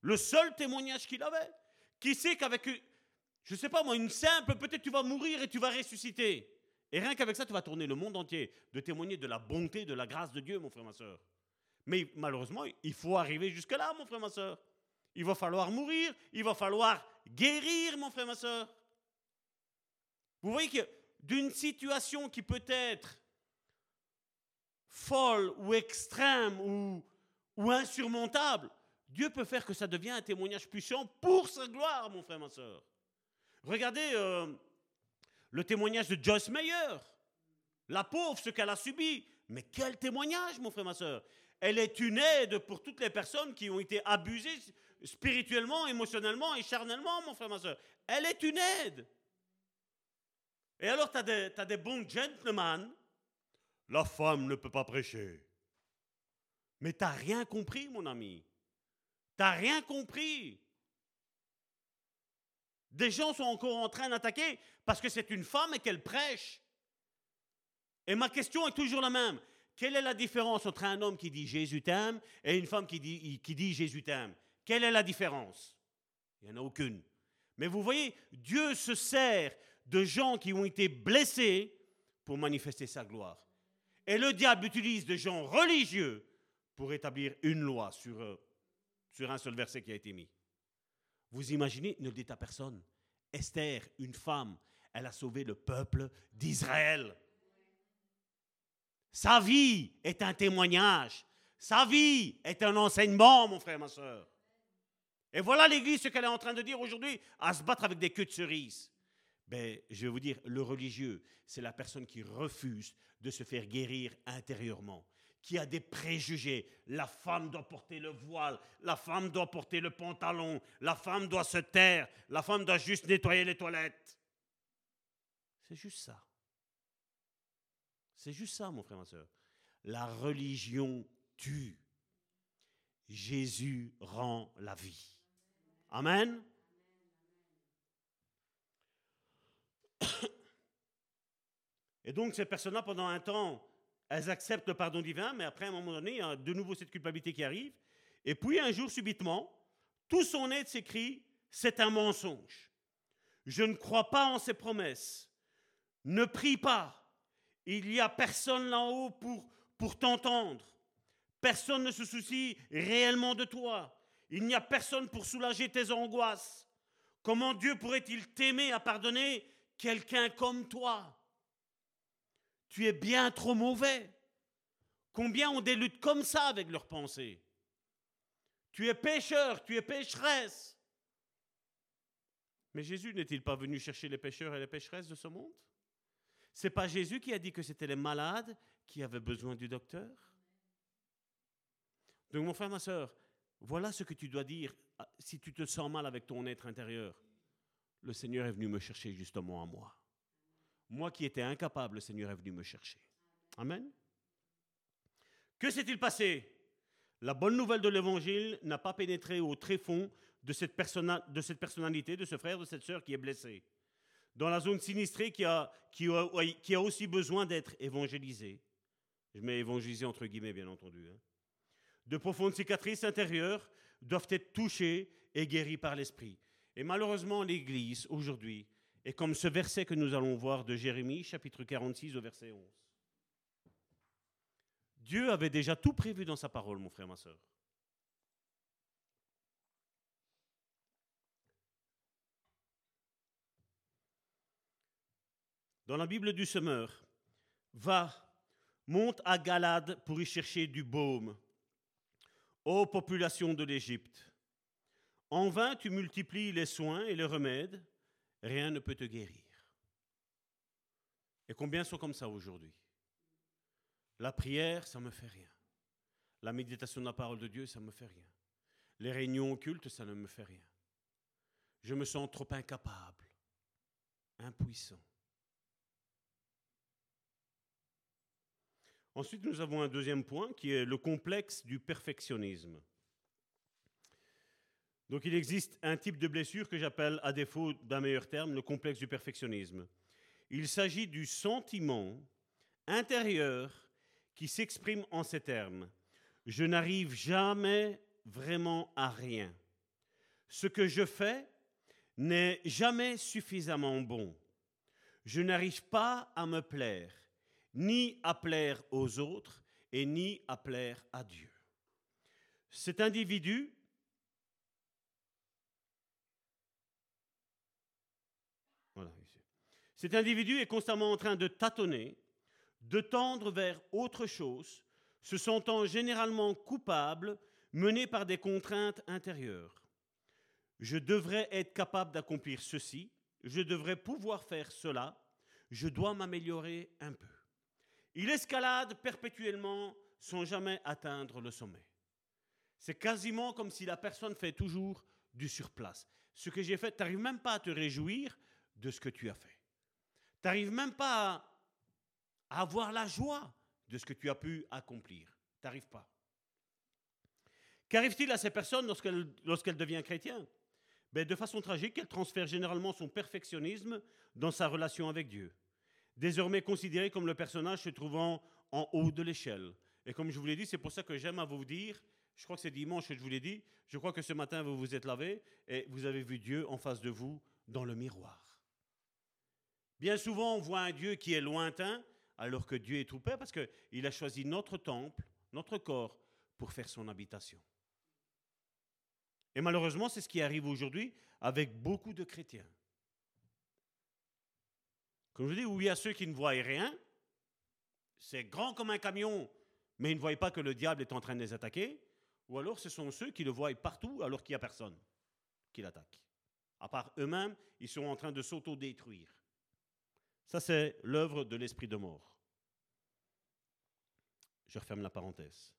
Le seul témoignage qu'il avait. Qui sait qu'avec, je ne sais pas moi, une simple, peut-être tu vas mourir et tu vas ressusciter. Et rien qu'avec ça, tu vas tourner le monde entier, de témoigner de la bonté, de la grâce de Dieu, mon frère, ma soeur. Mais malheureusement, il faut arriver jusque-là, mon frère, ma soeur. Il va falloir mourir, il va falloir guérir, mon frère, ma soeur. Vous voyez que d'une situation qui peut être folle ou extrême ou, insurmontable, Dieu peut faire que ça devienne un témoignage puissant pour sa gloire, mon frère, ma soeur. Regardez euh, le témoignage de Joyce Meyer. La pauvre, ce qu'elle a subi. Mais quel témoignage, mon frère, ma soeur. Elle est une aide pour toutes les personnes qui ont été abusées spirituellement, émotionnellement et charnellement, mon frère, ma soeur. Elle est une aide. Et alors, tu as, des bons gentlemen. La femme ne peut pas prêcher. Mais tu n'as rien compris, mon ami. Tu n'as rien compris. Des gens sont encore en train d'attaquer parce que c'est une femme et qu'elle prêche. Et ma question est toujours la même. Quelle est la différence entre un homme qui dit Jésus t'aime et une femme qui dit, qui dit Jésus t'aime Quelle est la différence? Il n'y en a aucune. Mais vous voyez, Dieu se sert de gens qui ont été blessés pour manifester sa gloire. Et le diable utilise des gens religieux pour établir une loi sur eux sur un seul verset qui a été mis. Vous imaginez, ne le dites à personne. Esther, une femme, elle a sauvé le peuple d'Israël. Sa vie est un témoignage. Sa vie est un enseignement, mon frère, ma soeur. Et voilà l'Église, ce qu'elle est en train de dire aujourd'hui, à se battre avec des queues de cerises. Ben, je vais vous dire, le religieux, c'est la personne qui refuse de se faire guérir intérieurement qui a des préjugés. La femme doit porter le voile, la femme doit porter le pantalon, la femme doit se taire, la femme doit juste nettoyer les toilettes. C'est juste ça. C'est juste ça, mon frère, ma soeur. La religion tue. Jésus rend la vie. Amen. Et donc ces personnes-là, pendant un temps, elles acceptent le pardon divin, mais après, à un moment donné, il y a de nouveau cette culpabilité qui arrive. Et puis, un jour, subitement, tout son être s'écrit C'est un mensonge. Je ne crois pas en ses promesses. Ne prie pas. Il n'y a personne là-haut pour, pour t'entendre. Personne ne se soucie réellement de toi. Il n'y a personne pour soulager tes angoisses. Comment Dieu pourrait-il t'aimer à pardonner quelqu'un comme toi? Tu es bien trop mauvais. Combien ont des luttes comme ça avec leurs pensées? Tu es pécheur, tu es pécheresse. Mais Jésus n'est-il pas venu chercher les pécheurs et les pécheresses de ce monde? C'est pas Jésus qui a dit que c'était les malades qui avaient besoin du docteur? Donc mon frère, ma soeur, voilà ce que tu dois dire ah, si tu te sens mal avec ton être intérieur. Le Seigneur est venu me chercher justement à moi. Moi qui étais incapable, le Seigneur est venu me chercher. Amen. Que s'est-il passé? La bonne nouvelle de l'Évangile n'a pas pénétré au tréfonds de cette, de cette personnalité, de ce frère, de cette sœur qui est blessé, dans la zone sinistrée qui a, aussi besoin d'être évangélisée. Je mets évangélisé entre guillemets, bien entendu. Hein. De profondes cicatrices intérieures doivent être touchées et guéries par l'Esprit. Et malheureusement, l'Église, aujourd'hui, est comme ce verset que nous allons voir de Jérémie, chapitre 46, au verset 11. Dieu avait déjà tout prévu dans sa parole, mon frère, ma soeur. Dans la Bible du semeur, va, monte à Galade pour y chercher du baume. Ô population de l'Égypte, en vain tu multiplies les soins et les remèdes, rien ne peut te guérir. Et combien sont comme ça aujourd'hui? La prière, ça ne me fait rien. La méditation de la parole de Dieu, ça ne me fait rien. Les réunions occultes, ça ne me fait rien. Je me sens trop incapable, impuissant. Ensuite, nous avons un deuxième point qui est le complexe du perfectionnisme. Donc il existe un type de blessure que j'appelle, à défaut d'un meilleur terme, le complexe du perfectionnisme. Il s'agit du sentiment intérieur qui s'exprime en ces termes. Je n'arrive jamais vraiment à rien. Ce que je fais n'est jamais suffisamment bon. Je n'arrive pas à me plaire ni à plaire aux autres et ni à plaire à Dieu. Cet individu est constamment en train de tâtonner, de tendre vers autre chose, se sentant généralement coupable, mené par des contraintes intérieures. Je devrais être capable d'accomplir ceci, je devrais pouvoir faire cela, je dois m'améliorer un peu. Il escalade perpétuellement sans jamais atteindre le sommet. C'est quasiment comme si la personne fait toujours du surplace. Ce que j'ai fait, tu n'arrives même pas à te réjouir de ce que tu as fait. Tu n'arrives même pas à, avoir la joie de ce que tu as pu accomplir. Tu pas. Qu'arrive-t-il à ces personnes lorsqu'elles lorsqu'elle devient chrétienne ben, De façon tragique, elle transfère généralement son perfectionnisme dans sa relation avec Dieu désormais considéré comme le personnage se trouvant en haut de l'échelle. Et comme je vous l'ai dit, c'est pour ça que j'aime à vous dire, je crois que c'est dimanche que je vous l'ai dit, je crois que ce matin vous vous êtes lavé et vous avez vu Dieu en face de vous dans le miroir. Bien souvent, on voit un Dieu qui est lointain, alors que Dieu est tout près, parce qu'il a choisi notre temple, notre corps, pour faire son habitation. Et malheureusement, c'est ce qui arrive aujourd'hui avec beaucoup de chrétiens. Comme je dis, y a ceux qui ne voient rien, c'est grand comme un camion, mais ils ne voient pas que le diable est en train de les attaquer, ou alors ce sont ceux qui le voient partout alors qu'il n'y a personne qui l'attaque. À part eux-mêmes, ils sont en train de s'auto-détruire. Ça, c'est l'œuvre de l'esprit de mort. Je referme la parenthèse.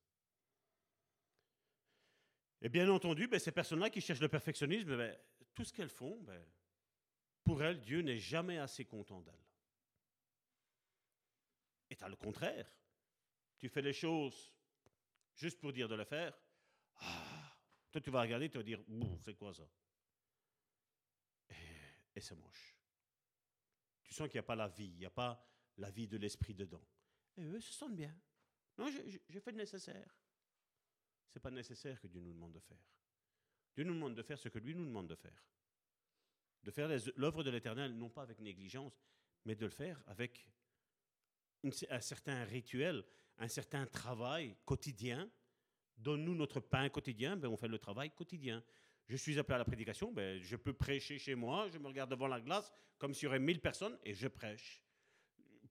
Et bien entendu, ben, ces personnes-là qui cherchent le perfectionnisme, ben, tout ce qu'elles font, ben, pour elles, Dieu n'est jamais assez content d'elles. Et tu as le contraire. Tu fais les choses juste pour dire de le faire. Ah, toi, tu vas regarder, tu vas dire, c'est quoi ça? Et, c'est moche. Tu sens qu'il n'y a pas la vie, il n'y a pas la vie de l'esprit dedans. Et eux se sentent bien. Non, j'ai fait le nécessaire. Ce n'est pas nécessaire que Dieu nous demande de faire. Dieu nous demande de faire ce que lui nous demande de faire. De faire l'œuvre de l'Éternel, non pas avec négligence, mais de le faire avec un certain rituel, un certain travail quotidien. Donne-nous notre pain quotidien, ben on fait le travail quotidien. Je suis appelé à la prédication, ben je peux prêcher chez moi, je me regarde devant la glace comme s'il y aurait mille personnes et je prêche.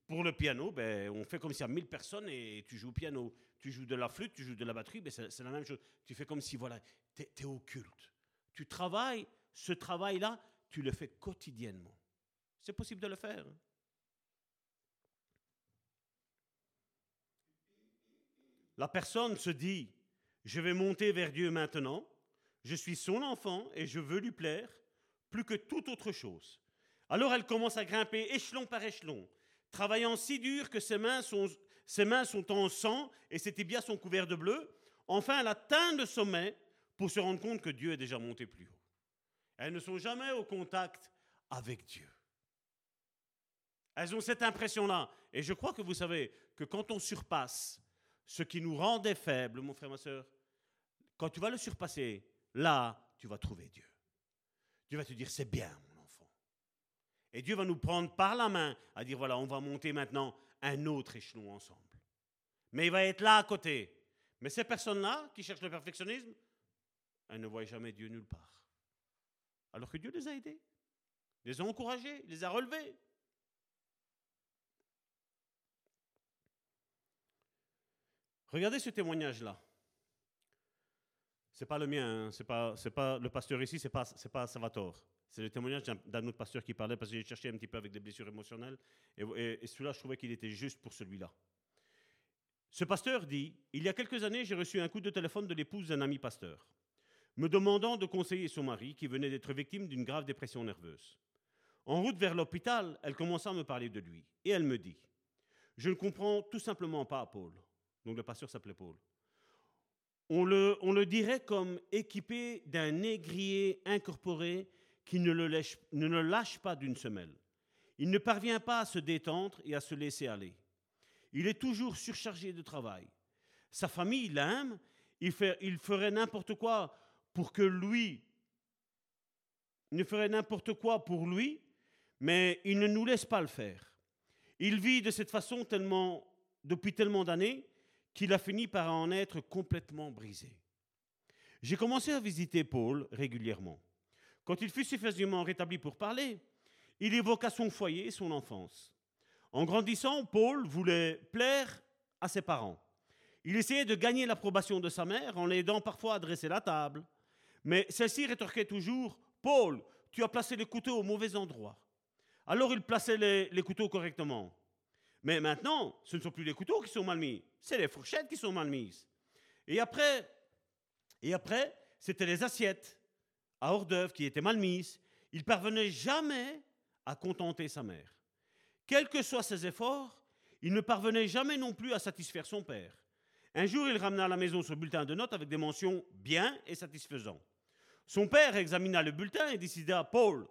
Pour le piano, ben, on fait comme s'il y a mille personnes et tu joues au piano. Tu joues de la flûte, tu joues de la batterie, ben c'est la même chose. Tu fais comme si, voilà, tu es, au culte. Tu travailles, ce travail-là, tu le fais quotidiennement. C'est possible de le faire. La personne se dit, je vais monter vers Dieu maintenant, je suis son enfant et je veux lui plaire plus que toute autre chose. Alors elle commence à grimper échelon par échelon, travaillant si dur que ses mains sont, ses mains sont en sang et ses tibias sont couverts de bleu. Enfin, elle atteint le sommet pour se rendre compte que Dieu est déjà monté plus haut. Elles ne sont jamais au contact avec Dieu. Elles ont cette impression-là. Et je crois que vous savez que quand on surpasse ce qui nous rendait faibles, mon frère, ma soeur, quand tu vas le surpasser, là, tu vas trouver Dieu. Dieu va te dire, c'est bien, mon enfant. Et Dieu va nous prendre par la main à dire, voilà, on va monter maintenant un autre échelon ensemble. Mais il va être là à côté. Mais ces personnes-là qui cherchent le perfectionnisme, elles ne voient jamais Dieu nulle part. Alors que Dieu les a aidés, les a encouragés, les a relevés. Regardez ce témoignage-là. C'est pas le mien, hein. c'est pas, le pasteur ici, c'est pas, pas Salvatore. C'est le témoignage d'un autre pasteur qui parlait parce que j'ai cherché un petit peu avec des blessures émotionnelles et, et celui-là, je trouvais qu'il était juste pour celui-là. Ce pasteur dit Il y a quelques années, j'ai reçu un coup de téléphone de l'épouse d'un ami pasteur, me demandant de conseiller son mari qui venait d'être victime d'une grave dépression nerveuse. En route vers l'hôpital, elle commença à me parler de lui et elle me dit Je ne comprends tout simplement pas Paul. Donc le pasteur s'appelait Paul. On le, dirait comme équipé d'un négrier incorporé qui ne le, lâche, ne le lâche pas d'une semelle. Il ne parvient pas à se détendre et à se laisser aller. Il est toujours surchargé de travail. Sa famille l'aime, il, ferait n'importe quoi pour que lui, il ne ferait n'importe quoi pour lui, mais il ne nous laisse pas le faire. Il vit de cette façon depuis tellement d'années qu'il a fini par en être complètement brisé. J'ai commencé à visiter Paul régulièrement. Quand il fut suffisamment rétabli pour parler, il évoqua son foyer et son enfance. En grandissant, Paul voulait plaire à ses parents. Il essayait de gagner l'approbation de sa mère en l'aidant parfois à dresser la table. Mais celle-ci rétorquait toujours Paul, tu as placé les couteaux au mauvais endroit. Alors il plaçait les, les, couteaux correctement. Mais maintenant, ce ne sont plus les couteaux qui sont mal mis, c'est les fourchettes qui sont mal mises. Et après, et après c'était les assiettes à hors d'œuvre qui étaient mal mises. Il parvenait jamais à contenter sa mère. Quels que soient ses efforts, il ne parvenait jamais non plus à satisfaire son père. Un jour, il ramena à la maison ce bulletin de notes avec des mentions bien et satisfaisant. Son père examina le bulletin et décida Paul,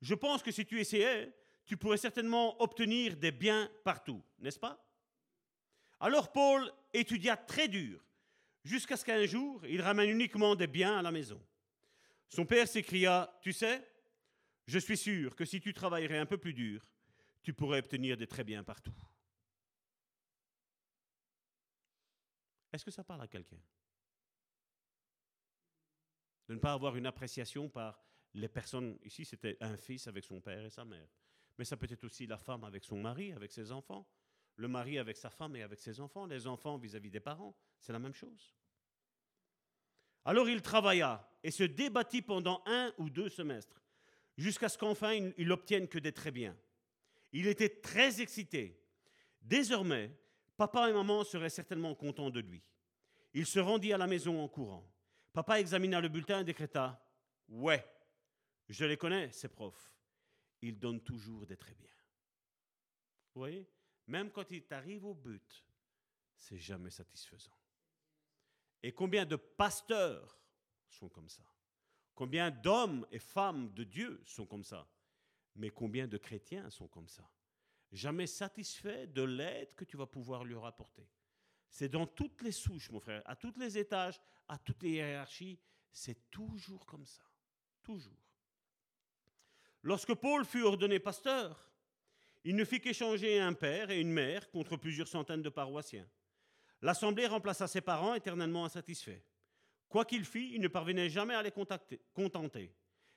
je pense que si tu essayais, tu pourrais certainement obtenir des biens partout, n'est-ce pas? Alors Paul étudia très dur, jusqu'à ce qu'un jour, il ramène uniquement des biens à la maison. Son père s'écria Tu sais, je suis sûr que si tu travaillerais un peu plus dur, tu pourrais obtenir des très biens partout. Est-ce que ça parle à quelqu'un? De ne pas avoir une appréciation par les personnes. Ici, c'était un fils avec son père et sa mère. Mais ça peut être aussi la femme avec son mari, avec ses enfants. Le mari avec sa femme et avec ses enfants. Les enfants vis-à-vis des parents. C'est la même chose. Alors il travailla et se débattit pendant un ou deux semestres, jusqu'à ce qu'enfin il, il obtienne que des très biens. Il était très excité. Désormais, Papa et maman seraient certainement contents de lui. Il se rendit à la maison en courant. Papa examina le bulletin et décréta Ouais, je les connais, ces profs. Ils donnent toujours des très bien. Vous voyez? Même quand il arrive au but, c'est jamais satisfaisant. Et combien de pasteurs sont comme ça? Combien d'hommes et femmes de Dieu sont comme ça? Mais combien de chrétiens sont comme ça? Jamais satisfait de l'aide que tu vas pouvoir lui rapporter. C'est dans toutes les souches, mon frère, à tous les étages, à toutes les hiérarchies, c'est toujours comme ça. Toujours. Lorsque Paul fut ordonné pasteur, il ne fit qu'échanger un père et une mère contre plusieurs centaines de paroissiens. L'assemblée remplaça ses parents éternellement insatisfaits. Quoi qu'il fît, il ne parvenait jamais à les contenter.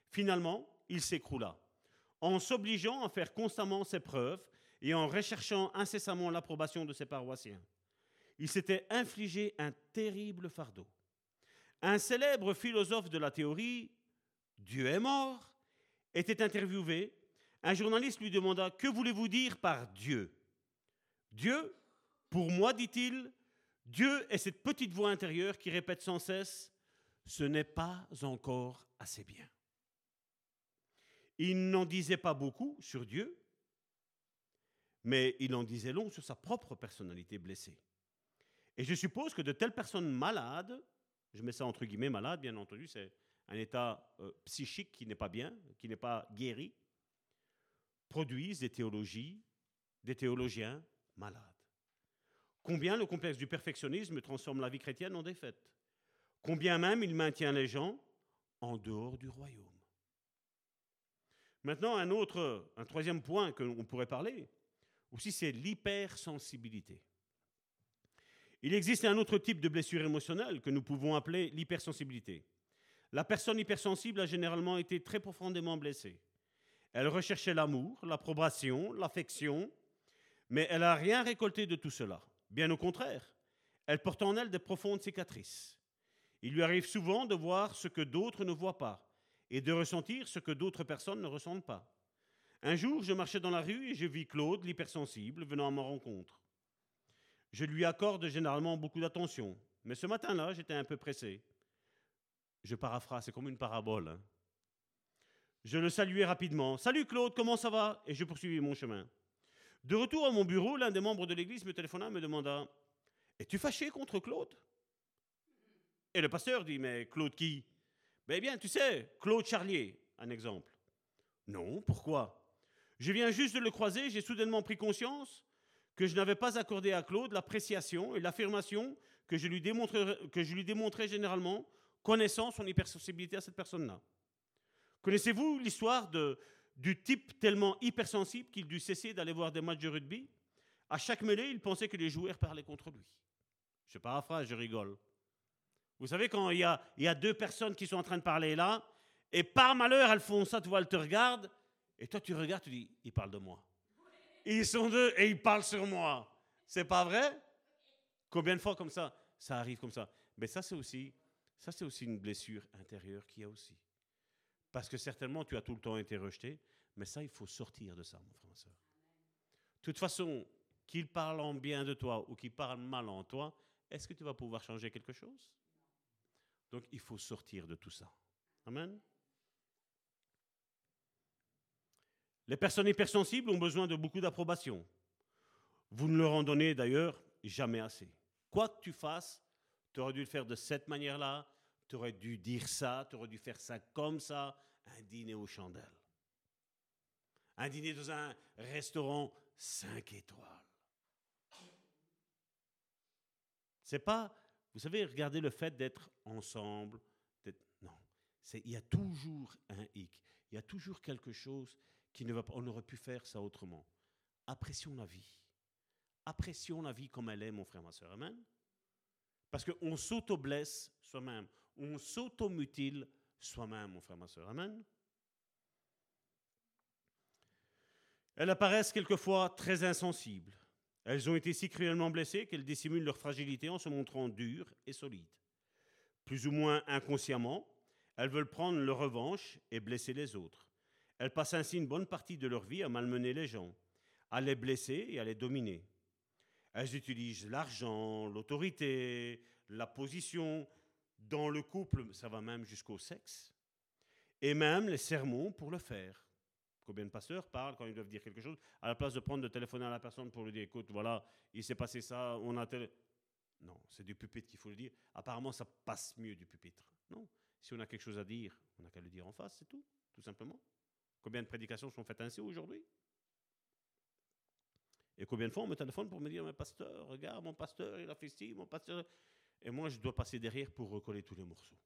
Finalement, il s'écroula. En s'obligeant à faire constamment ses preuves et en recherchant incessamment l'approbation de ses paroissiens. Il s'était infligé un terrible fardeau. Un célèbre philosophe de la théorie, Dieu est mort, était interviewé. Un journaliste lui demanda Que voulez-vous dire par Dieu? Dieu, pour moi, dit-il, Dieu est cette petite voix intérieure qui répète sans cesse Ce n'est pas encore assez bien. Il n'en disait pas beaucoup sur Dieu, mais il en disait long sur sa propre personnalité blessée. Et je suppose que de telles personnes malades, je mets ça entre guillemets malades, bien entendu, c'est un état euh, psychique qui n'est pas bien, qui n'est pas guéri, produisent des théologies, des théologiens malades. Combien le complexe du perfectionnisme transforme la vie chrétienne en défaite? Combien même il maintient les gens en dehors du royaume? Maintenant, un autre, un troisième point qu'on pourrait parler, aussi, c'est l'hypersensibilité. Il existe un autre type de blessure émotionnelle que nous pouvons appeler l'hypersensibilité. La personne hypersensible a généralement été très profondément blessée. Elle recherchait l'amour, l'approbation, l'affection, mais elle n'a rien récolté de tout cela. Bien au contraire, elle porte en elle des profondes cicatrices. Il lui arrive souvent de voir ce que d'autres ne voient pas et de ressentir ce que d'autres personnes ne ressentent pas. Un jour, je marchais dans la rue et je vis Claude, l'hypersensible, venant à ma rencontre. Je lui accorde généralement beaucoup d'attention, mais ce matin-là, j'étais un peu pressé. Je paraphrase, c'est comme une parabole. Hein. Je le saluai rapidement. Salut Claude, comment ça va? Et je poursuivis mon chemin. De retour à mon bureau, l'un des membres de l'église me téléphona et me demanda Es-tu fâché contre Claude? Et le pasteur dit Mais Claude qui? Ben bien, tu sais, Claude Charlier, un exemple. Non, pourquoi? Je viens juste de le croiser, j'ai soudainement pris conscience que je n'avais pas accordé à Claude l'appréciation et l'affirmation que je lui démontrais généralement, connaissant son hypersensibilité à cette personne-là. Connaissez-vous l'histoire du type tellement hypersensible qu'il dut cesser d'aller voir des matchs de rugby? À chaque mêlée, il pensait que les joueurs parlaient contre lui. Je paraphrase, je rigole. Vous savez, quand il y, a, il y a deux personnes qui sont en train de parler là, et par malheur, elles font ça, tu vois, elles te regardent, et toi tu regardes, tu dis, ils parlent de moi. Ils sont deux et ils parlent sur moi. C'est pas vrai? Combien de fois comme ça Ça arrive comme ça? Mais ça, c'est aussi, ça, c'est aussi une blessure intérieure qu'il y a aussi. Parce que certainement, tu as tout le temps été rejeté, mais ça, il faut sortir de ça, mon frère, ma soeur. De toute façon, qu'il parle en bien de toi ou qu'il parle mal en toi, est-ce que tu vas pouvoir changer quelque chose? Donc, il faut sortir de tout ça. Amen. Les personnes hypersensibles ont besoin de beaucoup d'approbation. Vous ne leur en donnez d'ailleurs jamais assez. Quoi que tu fasses, tu aurais dû le faire de cette manière-là, tu aurais dû dire ça, tu aurais dû faire ça comme ça, un dîner aux chandelles. Un dîner dans un restaurant 5 étoiles. C'est pas, vous savez, regardez le fait d'être ensemble. Non, il y a toujours un hic. Il y a toujours quelque chose qui ne va pas. On aurait pu faire ça autrement. Apprécions la vie. Apprécions la vie comme elle est, mon frère, ma soeur. Amen. Parce qu'on s'auto-blesse soi-même. On s'auto-mutile soi-même, mon frère, ma soeur. Amen. Elles apparaissent quelquefois très insensibles. Elles ont été si cruellement blessées qu'elles dissimulent leur fragilité en se montrant dures et solides. Plus ou moins inconsciemment, elles veulent prendre leur revanche et blesser les autres. Elles passent ainsi une bonne partie de leur vie à malmener les gens, à les blesser et à les dominer. Elles utilisent l'argent, l'autorité, la position. Dans le couple, ça va même jusqu'au sexe. Et même les sermons pour le faire. Combien de pasteurs parlent quand ils doivent dire quelque chose, à la place de prendre le téléphone à la personne pour lui dire, écoute, voilà, il s'est passé ça, on a tel... Non, c'est du pupitre qu'il faut le dire. Apparemment, ça passe mieux du pupitre. Non, si on a quelque chose à dire, on n'a qu'à le dire en face, c'est tout, tout simplement. Combien de prédications sont faites ainsi aujourd'hui? Et combien de fois on me téléphone pour me dire, mais pasteur, regarde, mon pasteur, il a fait ci, mon pasteur... Et moi, je dois passer derrière pour recoller tous les morceaux.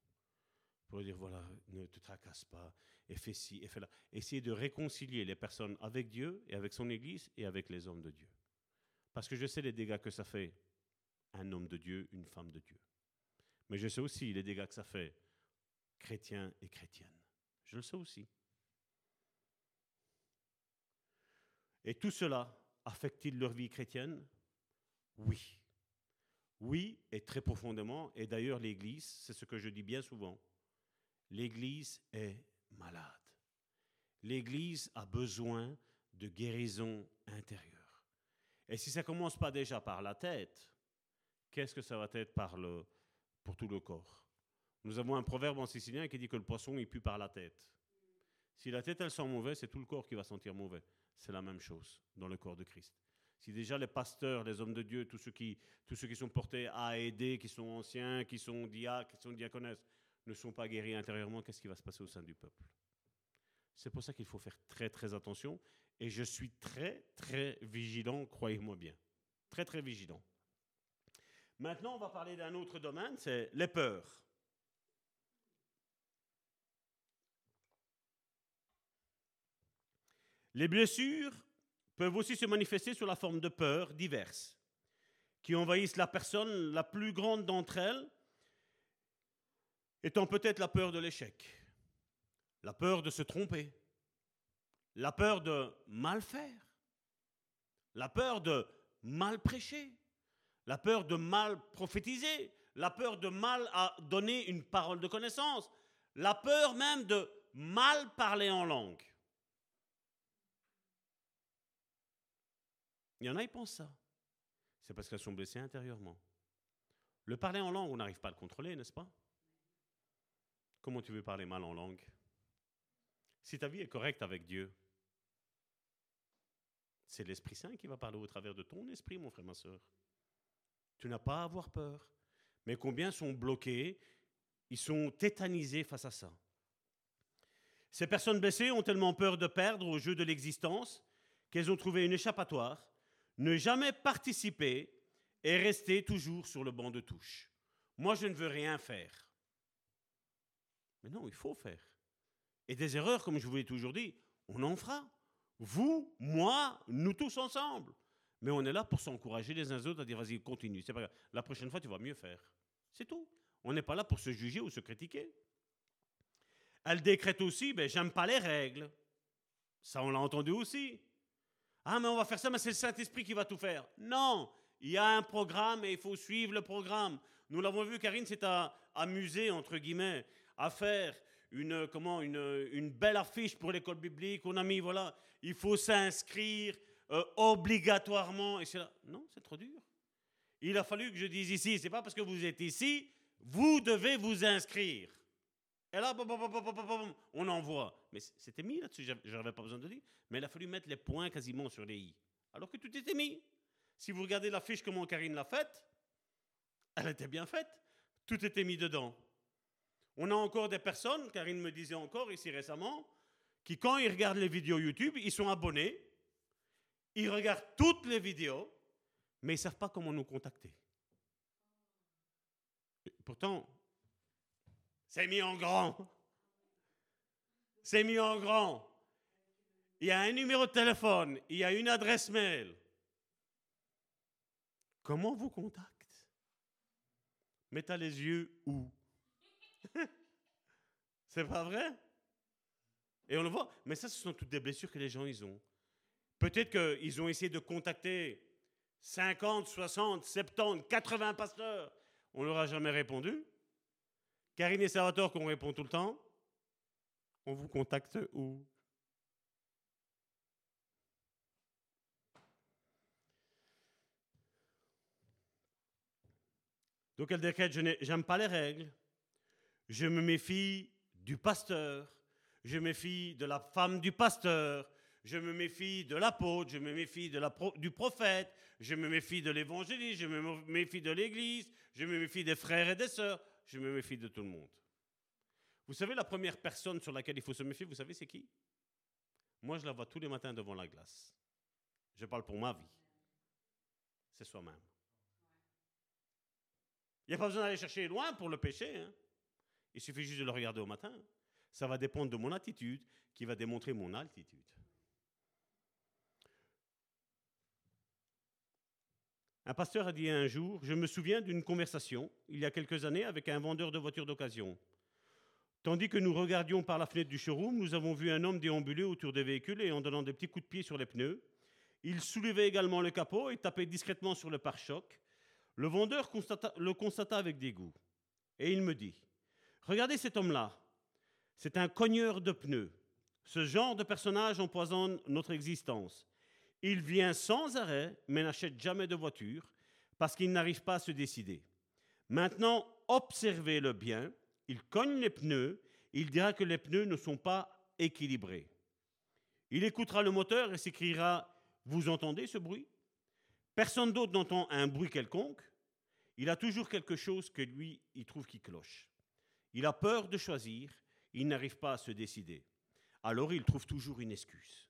Pour dire, voilà, ne te tracasse pas, et fais ci, et fais là. Essayer de réconcilier les personnes avec Dieu, et avec son Église, et avec les hommes de Dieu. Parce que je sais les dégâts que ça fait, un homme de Dieu, une femme de Dieu. Mais je sais aussi les dégâts que ça fait, chrétiens et chrétiennes. Je le sais aussi. Et tout cela affecte-t-il leur vie chrétienne? Oui. Oui, et très profondément. Et d'ailleurs, l'Église, c'est ce que je dis bien souvent, l'Église est malade. L'Église a besoin de guérison intérieure. Et si ça commence pas déjà par la tête, qu'est-ce que ça va être par le, pour tout le corps? Nous avons un proverbe en sicilien qui dit que le poisson, il pue par la tête. Si la tête, elle sent mauvais, c'est tout le corps qui va sentir mauvais. C'est la même chose dans le corps de Christ. Si déjà les pasteurs, les hommes de Dieu, tous ceux qui, tous ceux qui sont portés à aider, qui sont anciens, qui sont diacres, qui sont ne sont pas guéris intérieurement, qu'est-ce qui va se passer au sein du peuple? C'est pour ça qu'il faut faire très très attention. Et je suis très très vigilant, croyez-moi bien. Très très vigilant. Maintenant, on va parler d'un autre domaine, c'est les peurs. Les blessures peuvent aussi se manifester sous la forme de peurs diverses qui envahissent la personne, la plus grande d'entre elles étant peut-être la peur de l'échec, la peur de se tromper, la peur de mal faire, la peur de mal prêcher, la peur de mal prophétiser, la peur de mal donner une parole de connaissance, la peur même de mal parler en langue. Il y en a, ils pensent ça. C'est parce qu'elles sont blessées intérieurement. Le parler en langue, on n'arrive pas à le contrôler, n'est-ce pas? Comment tu veux parler mal en langue? Si ta vie est correcte avec Dieu, c'est l'Esprit Saint qui va parler au travers de ton esprit, mon frère, ma soeur. Tu n'as pas à avoir peur. Mais combien sont bloqués, ils sont tétanisés face à ça. Ces personnes blessées ont tellement peur de perdre au jeu de l'existence qu'elles ont trouvé une échappatoire ne jamais participer et rester toujours sur le banc de touche. Moi, je ne veux rien faire. Mais non, il faut faire. Et des erreurs, comme je vous l'ai toujours dit, on en fera. Vous, moi, nous tous ensemble. Mais on est là pour s'encourager les uns les autres à dire vas-y, continue. C'est pas La prochaine fois, tu vas mieux faire. C'est tout. On n'est pas là pour se juger ou se critiquer. Elle décrète aussi, ben, j'aime pas les règles. Ça, on l'a entendu aussi. Ah, mais on va faire ça, mais c'est le Saint-Esprit qui va tout faire. Non, il y a un programme et il faut suivre le programme. Nous l'avons vu, Karine s'est amusée, entre guillemets, à faire une, comment, une, une belle affiche pour l'école biblique. On a mis, voilà, il faut s'inscrire euh, obligatoirement. Et c'est là, non, c'est trop dur. Il a fallu que je dise ici, c'est pas parce que vous êtes ici, vous devez vous inscrire. Et là, on envoie. Mais c'était mis là-dessus, je n'avais pas besoin de dire. Mais il a fallu mettre les points quasiment sur les i. Alors que tout était mis. Si vous regardez la fiche comment Karine l'a faite, elle était bien faite. Tout était mis dedans. On a encore des personnes, Karine me disait encore ici récemment, qui quand ils regardent les vidéos YouTube, ils sont abonnés, ils regardent toutes les vidéos, mais ils ne savent pas comment nous contacter. Pourtant, c'est mis en grand. C'est mis en grand. Il y a un numéro de téléphone, il y a une adresse mail. Comment vous contacte? Mais tu les yeux où? C'est pas vrai? Et on le voit. Mais ça, ce sont toutes des blessures que les gens ils ont. Peut-être qu'ils ont essayé de contacter 50, 60, 70, 80 pasteurs. On leur a jamais répondu. Karine et Salvatore qu'on répond tout le temps, on vous contacte où? Donc elle décrète, je n'aime pas les règles, je me méfie du pasteur, je me méfie de la femme du pasteur, je me méfie de l'apôtre, je me méfie du prophète, je me méfie de l'évangéliste, je me méfie de l'église, je me méfie des frères et des sœurs, je me méfie de tout le monde. Vous savez, la première personne sur laquelle il faut se méfier, vous savez, c'est qui? Moi, je la vois tous les matins devant la glace. Je parle pour ma vie. C'est soi-même. Il n'y a pas besoin d'aller chercher loin pour le péché. Hein. Il suffit juste de le regarder au matin. Ça va dépendre de mon attitude qui va démontrer mon altitude. Un pasteur a dit un jour, je me souviens d'une conversation, il y a quelques années, avec un vendeur de voitures d'occasion. Tandis que nous regardions par la fenêtre du showroom, nous avons vu un homme déambuler autour des véhicules et en donnant des petits coups de pied sur les pneus. Il soulevait également le capot et tapait discrètement sur le pare-choc. Le vendeur le constata avec dégoût. Et il me dit, regardez cet homme-là, c'est un cogneur de pneus. Ce genre de personnage empoisonne notre existence. Il vient sans arrêt, mais n'achète jamais de voiture parce qu'il n'arrive pas à se décider. Maintenant, observez-le bien. Il cogne les pneus. Il dira que les pneus ne sont pas équilibré. Il écoutera le moteur et s'écriera Vous entendez ce bruit? Personne d'autre n'entend un bruit quelconque. Il a toujours quelque chose que lui, il trouve qui cloche. Il a peur de choisir, il n'arrive pas à se décider. Alors il trouve toujours une excuse.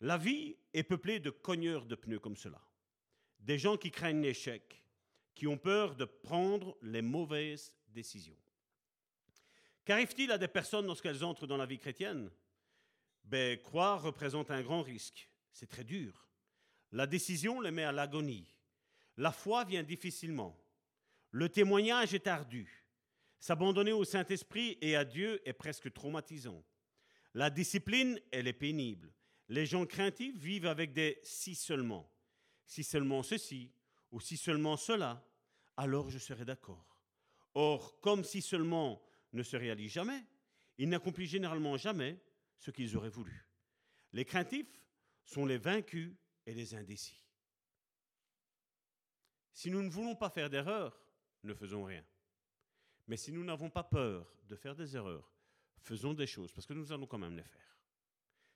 La vie est peuplée de cogneurs de pneus comme cela. Des gens qui craignent l'échec, qui ont peur de prendre les mauvaises décisions. Qu'arrive-t-il à des personnes lorsqu'elles entrent dans la vie chrétienne? Ben, Croire représente un grand risque. C'est très dur. La décision les met à l'agonie. La foi vient difficilement. Le témoignage est ardu. S'abandonner au Saint-Esprit et à Dieu est presque traumatisant. La discipline, elle est pénible. Les gens craintifs vivent avec des si seulement. Si seulement ceci, ou si seulement cela, alors je serai d'accord. Or, comme si seulement ne se réalise jamais, ils n'accomplissent généralement jamais ce qu'ils auraient voulu. Les craintifs sont les vaincus et les indécis. Si nous ne voulons pas faire d'erreurs, ne faisons rien. Mais si nous n'avons pas peur de faire des erreurs, faisons des choses, parce que nous allons quand même les faire.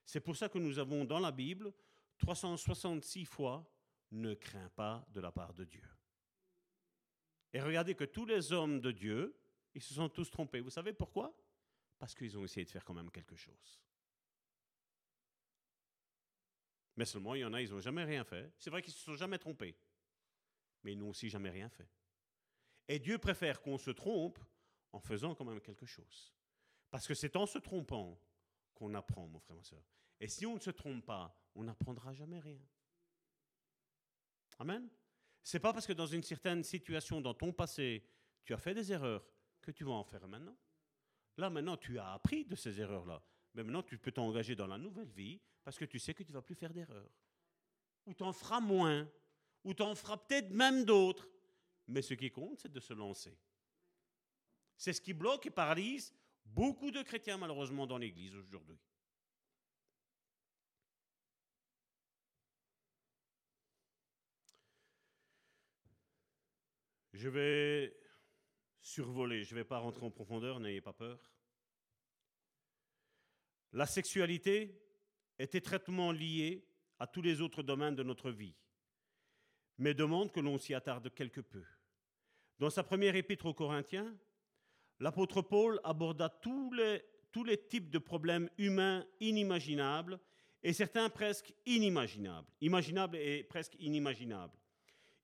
C'est pour ça que nous avons dans la Bible 366 fois ne crains pas de la part de Dieu. Et regardez que tous les hommes de Dieu, ils se sont tous trompés. Vous savez pourquoi? Parce qu'ils ont essayé de faire quand même quelque chose. Mais seulement, il y en a, ils n'ont jamais rien fait. C'est vrai qu'ils ne se sont jamais trompés. Mais ils n'ont aussi jamais rien fait. Et Dieu préfère qu'on se trompe en faisant quand même quelque chose. Parce que c'est en se trompant qu'on apprend, mon frère, ma soeur. Et si on ne se trompe pas, on n'apprendra jamais rien. Amen. C'est pas parce que dans une certaine situation dans ton passé, tu as fait des erreurs que tu vas en faire maintenant. Là, maintenant, tu as appris de ces erreurs-là. Mais maintenant, tu peux t'engager dans la nouvelle vie parce que tu sais que tu vas plus faire d'erreurs. Ou tu en feras moins. Ou tu en feras peut-être même d'autres. Mais ce qui compte, c'est de se lancer. C'est ce qui bloque et paralyse beaucoup de chrétiens, malheureusement, dans l'Église aujourd'hui. Je vais survoler, je ne vais pas rentrer en profondeur, n'ayez pas peur. La sexualité est étroitement liée à tous les autres domaines de notre vie, mais demande que l'on s'y attarde quelque peu. Dans sa première épître aux Corinthiens, l'apôtre Paul aborda tous les, types de problèmes humains inimaginables et certains presque inimaginables, imaginables et presque inimaginables.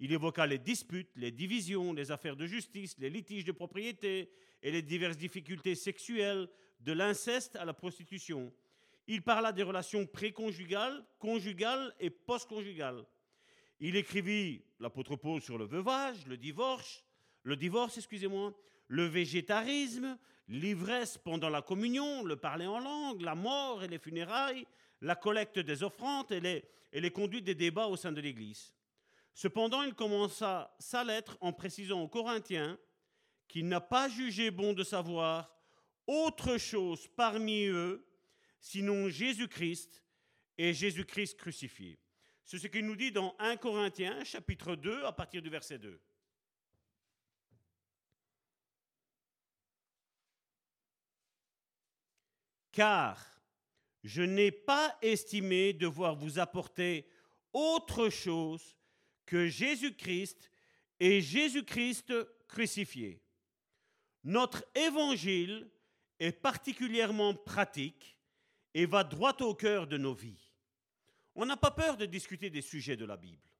Il évoqua les disputes, les divisions, les affaires de justice, les litiges de propriété et les diverses difficultés sexuelles, de l'inceste à la prostitution. Il parla des relations préconjugales, conjugales et postconjugales. Il écrivit, l'apôtre Paul, sur le veuvage, le divorce, le divorce, excusez-moi, le végétarisme, l'ivresse pendant la communion, le parler en langue, la mort et les funérailles, la collecte des offrandes et les, conduites des débats au sein de l'Église. Cependant, il commença sa lettre en précisant aux Corinthiens qu'il n'a pas jugé bon de savoir autre chose parmi eux, sinon Jésus-Christ et Jésus-Christ crucifié. C'est ce qu'il nous dit dans 1 Corinthiens chapitre 2 à partir du verset 2. Car je n'ai pas estimé devoir vous apporter autre chose que Jésus-Christ est Jésus-Christ crucifié. Notre évangile est particulièrement pratique et va droit au cœur de nos vies. On n'a pas peur de discuter des sujets de la Bible.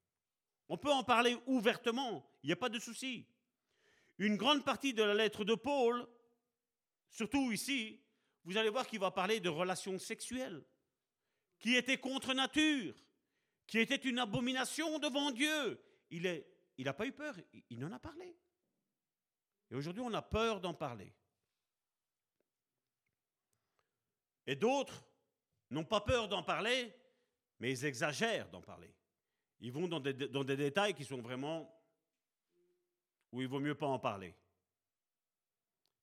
On peut en parler ouvertement, il n'y a pas de souci. Une grande partie de la lettre de Paul, surtout ici, vous allez voir qu'il va parler de relations sexuelles, qui étaient contre nature, qui était une abomination devant Dieu. Il n'a pas eu peur, il en a parlé. Et aujourd'hui, on a peur d'en parler. Et d'autres n'ont pas peur d'en parler, mais ils exagèrent d'en parler. Ils vont dans des, dans des détails qui sont vraiment où il vaut mieux pas en parler.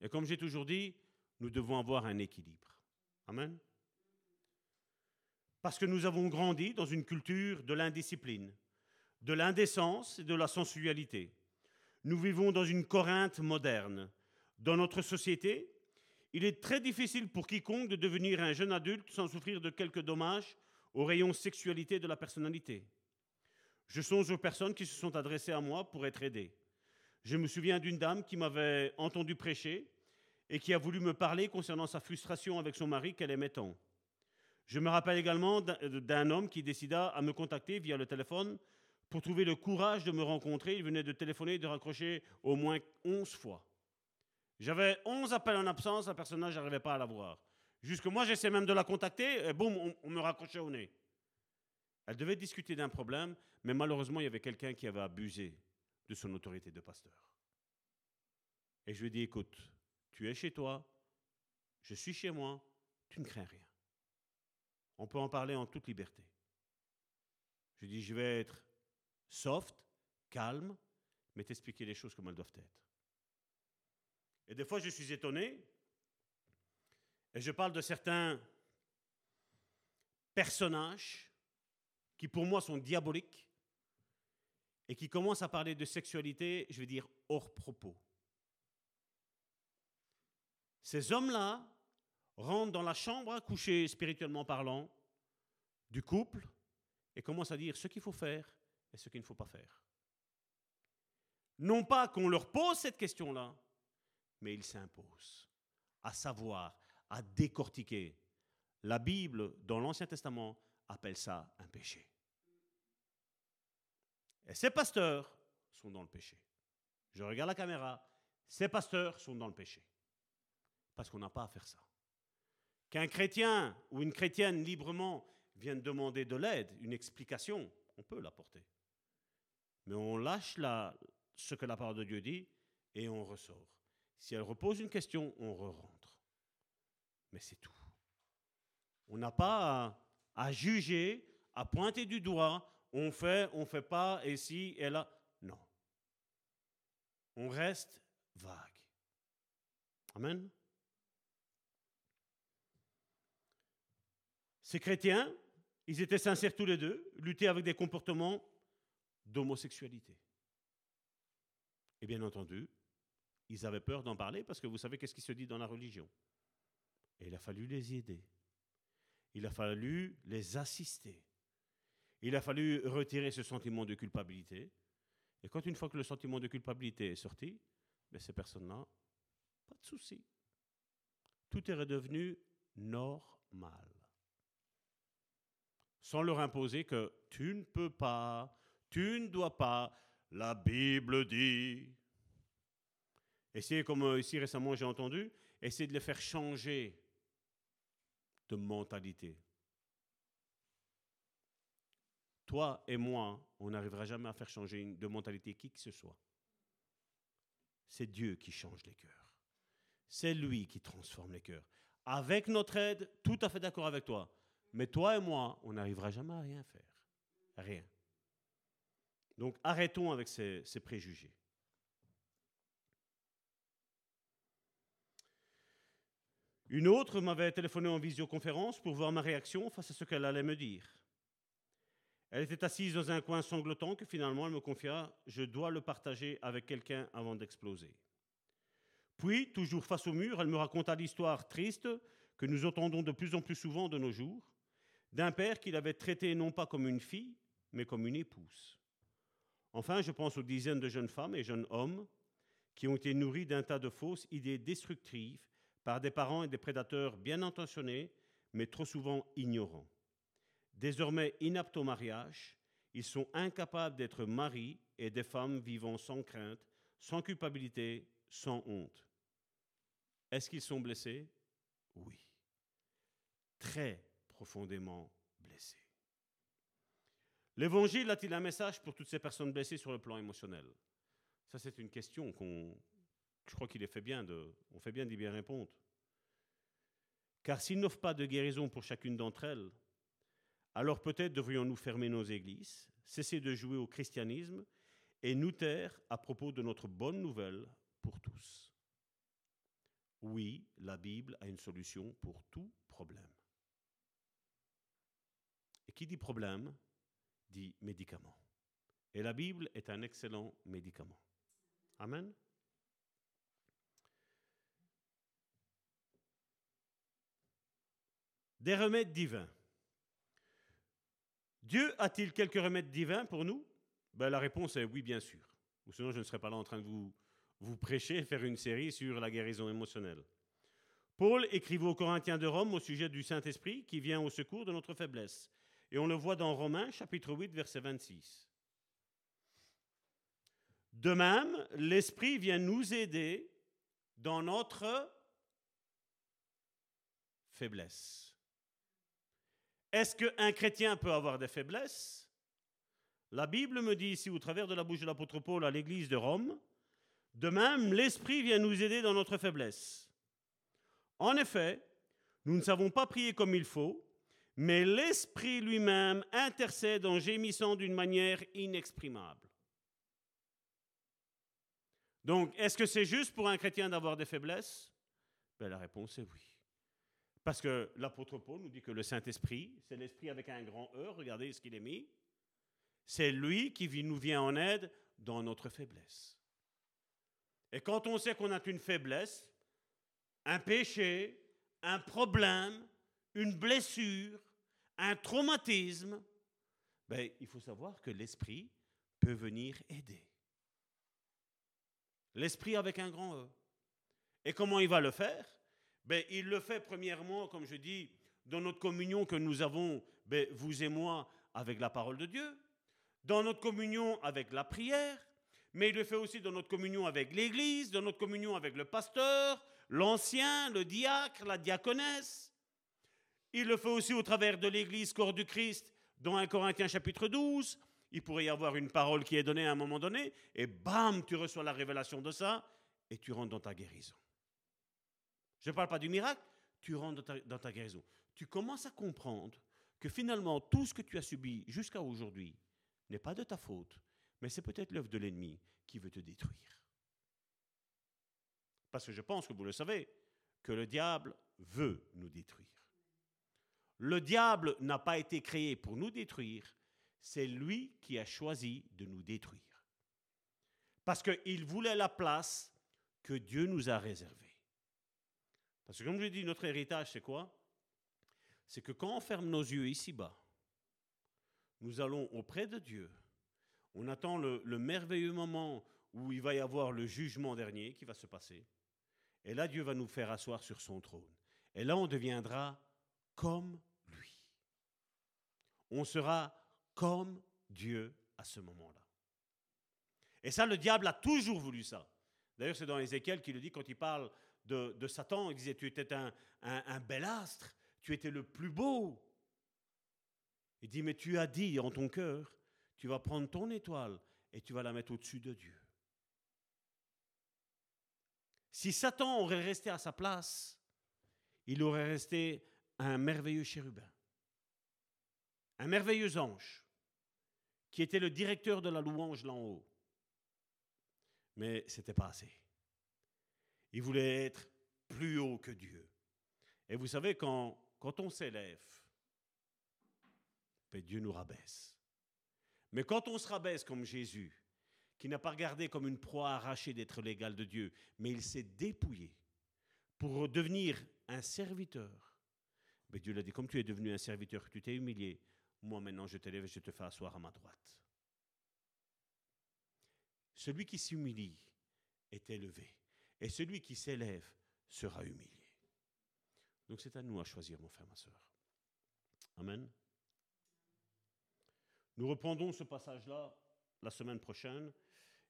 Et comme j'ai toujours dit, nous devons avoir un équilibre. Amen. Parce que nous avons grandi dans une culture de l'indiscipline, de l'indécence et de la sensualité. Nous vivons dans une Corinthe moderne. Dans notre société, il est très difficile pour quiconque de devenir un jeune adulte sans souffrir de quelques dommages au rayon sexualité de la personnalité. Je songe aux personnes qui se sont adressées à moi pour être aidées. Je me souviens d'une dame qui m'avait entendu prêcher et qui a voulu me parler concernant sa frustration avec son mari qu'elle aimait tant. Je me rappelle également d'un homme qui décida à me contacter via le téléphone pour trouver le courage de me rencontrer. Il venait de téléphoner et de raccrocher au moins 11 fois. J'avais 11 appels en absence, la personne je n'arrivais pas à la voir. Jusque moi, j'essaie même de la contacter, et boum, on me raccrochait au nez. Elle devait discuter d'un problème, mais malheureusement, il y avait quelqu'un qui avait abusé de son autorité de pasteur. Et je lui ai dit, écoute, tu es chez toi, je suis chez moi, tu ne crains rien. On peut en parler en toute liberté. Je dis, je vais être soft, calme, mais t'expliquer les choses comme elles doivent être. Et des fois, je suis étonné, et je parle de certains personnages qui pour moi sont diaboliques, et qui commencent à parler de sexualité, je vais dire, hors propos. Ces hommes-là rentrent dans la chambre à coucher spirituellement parlant du couple et commencent à dire ce qu'il faut faire et ce qu'il ne faut pas faire. Non pas qu'on leur pose cette question-là, mais ils s'imposent à savoir, à décortiquer. La Bible, dans l'Ancien Testament, appelle ça un péché. Et ces pasteurs sont dans le péché. Je regarde la caméra, ces pasteurs sont dans le péché. Parce qu'on n'a pas à faire ça. Qu'un chrétien ou une chrétienne librement vienne demander de l'aide, une explication, on peut l'apporter. Mais on lâche ce que la parole de Dieu dit et on ressort. Si elle repose une question, on re-rentre. Mais c'est tout. On n'a pas à, à, juger, à pointer du doigt, on fait, on fait pas, et si, et là. Non. On reste vague. Amen. Ces chrétiens, ils étaient sincères tous les deux, luttaient avec des comportements d'homosexualité. Et bien entendu, ils avaient peur d'en parler parce que vous savez qu'est-ce qui se dit dans la religion. Et il a fallu les aider. Il a fallu les assister. Il a fallu retirer ce sentiment de culpabilité. Et quand une fois que le sentiment de culpabilité est sorti, ben, ces personnes-là, pas de souci. Tout est redevenu normal sans leur imposer que tu ne peux pas, tu ne dois pas, la Bible dit. Essayez, comme euh, ici récemment j'ai entendu, essayez de les faire changer de mentalité. Toi et moi, on n'arrivera jamais à faire changer de mentalité qui que ce soit. C'est Dieu qui change les cœurs. C'est lui qui transforme les cœurs. Avec notre aide, tout à fait d'accord avec toi. Mais toi et moi, on n'arrivera jamais à rien faire. Rien. Donc arrêtons avec ces, préjugés. Une autre m'avait téléphoné en visioconférence pour voir ma réaction face à ce qu'elle allait me dire. Elle était assise dans un coin sanglotant que finalement elle me confia Je dois le partager avec quelqu'un avant d'exploser. Puis, toujours face au mur, elle me raconta l'histoire triste que nous entendons de plus en plus souvent de nos jours d'un père qu'il avait traité non pas comme une fille, mais comme une épouse. Enfin, je pense aux dizaines de jeunes femmes et jeunes hommes qui ont été nourris d'un tas de fausses idées destructives par des parents et des prédateurs bien intentionnés, mais trop souvent ignorants. Désormais inaptes au mariage, ils sont incapables d'être maris et des femmes vivant sans crainte, sans culpabilité, sans honte. Est-ce qu'ils sont blessés? Oui. Très profondément blessé. L'Évangile a-t-il un message pour toutes ces personnes blessées sur le plan émotionnel? Ça, c'est une question qu'on, je crois qu'il est fait bien de, on fait bien d'y bien répondre. Car s'il n'offre pas de guérison pour chacune d'entre elles, alors peut-être devrions-nous fermer nos églises, cesser de jouer au christianisme et nous taire à propos de notre bonne nouvelle pour tous. Oui, la Bible a une solution pour tout problème qui dit problème dit médicament. Et la Bible est un excellent médicament. Amen. Des remèdes divins. Dieu a-t-il quelques remèdes divins pour nous? Ben, La réponse est oui, bien sûr. Sinon, je ne serais pas là en train de vous, vous prêcher faire une série sur la guérison émotionnelle. Paul écrivait aux Corinthiens de Rome au sujet du Saint-Esprit qui vient au secours de notre faiblesse. Et on le voit dans Romains chapitre 8 verset 26. De même, l'Esprit vient nous aider dans notre faiblesse. Est-ce qu'un chrétien peut avoir des faiblesses? La Bible me dit ici, au travers de la bouche de l'apôtre Paul à l'église de Rome, de même, l'Esprit vient nous aider dans notre faiblesse. En effet, nous ne savons pas prier comme il faut, mais l'Esprit lui-même intercède en gémissant d'une manière inexprimable. Donc, est-ce que c'est juste pour un chrétien d'avoir des faiblesses? Ben, La réponse est oui. Parce que l'apôtre Paul nous dit que le Saint-Esprit, c'est l'Esprit avec un grand E, regardez ce qu'il est mis, c'est lui qui nous vient en aide dans notre faiblesse. Et quand on sait qu'on a une faiblesse, un péché, un problème, une blessure, un traumatisme, ben, il faut savoir que l'Esprit peut venir aider. L'Esprit avec un grand E. Et comment il va le faire? Ben, il le fait premièrement, comme je dis, dans notre communion que nous avons, ben, vous et moi, avec la parole de Dieu, dans notre communion avec la prière, mais il le fait aussi dans notre communion avec l'Église, dans notre communion avec le pasteur, l'ancien, le diacre, la diaconesse. Il le fait aussi au travers de l'Église corps du Christ, dans 1 Corinthiens chapitre 12. Il pourrait y avoir une parole qui est donnée à un moment donné, et bam, tu reçois la révélation de ça, et tu rentres dans ta guérison. Je ne parle pas du miracle, tu rentres dans ta, guérison. Tu commences à comprendre que finalement, tout ce que tu as subi jusqu'à aujourd'hui n'est pas de ta faute, mais c'est peut-être l'œuvre de l'ennemi qui veut te détruire. Parce que je pense que vous le savez, que le diable veut nous détruire. Le diable n'a pas été créé pour nous détruire, c'est lui qui a choisi de nous détruire. Parce qu'il voulait la place que Dieu nous a réservée. Parce que comme je dit, notre héritage, c'est quoi? C'est que quand on ferme nos yeux ici-bas, nous allons auprès de Dieu. On attend le, merveilleux moment où il va y avoir le jugement dernier qui va se passer. Et là, Dieu va nous faire asseoir sur son trône. Et là, on deviendra comme lui. On sera comme Dieu à ce moment-là. Et ça, le diable a toujours voulu ça. D'ailleurs, c'est dans Ézéchiel qu'il le dit quand il parle de, Satan. Il disait, tu étais un, un, bel astre, tu étais le plus beau. Il dit, mais tu as dit en ton cœur, tu vas prendre ton étoile et tu vas la mettre au-dessus de Dieu. Si Satan aurait resté à sa place, il aurait resté un merveilleux chérubin, un merveilleux ange, qui était le directeur de la louange là en haut. Mais ce n'était pas assez. Il voulait être plus haut que Dieu. Et vous savez, quand, quand on s'élève, ben Dieu nous rabaisse. Mais quand on se rabaisse comme Jésus, qui n'a pas regardé comme une proie arrachée d'être l'égal de Dieu, mais il s'est dépouillé pour devenir un serviteur, ben Dieu l'a dit, comme tu es devenu un serviteur, tu t'es humilié, moi maintenant je t'élève et je te fais asseoir à ma droite. Celui qui s'humilie est élevé. Et celui qui s'élève sera humilié. Donc c'est à nous à choisir, mon frère, ma soeur. Amen. Nous reprendrons ce passage-là la semaine prochaine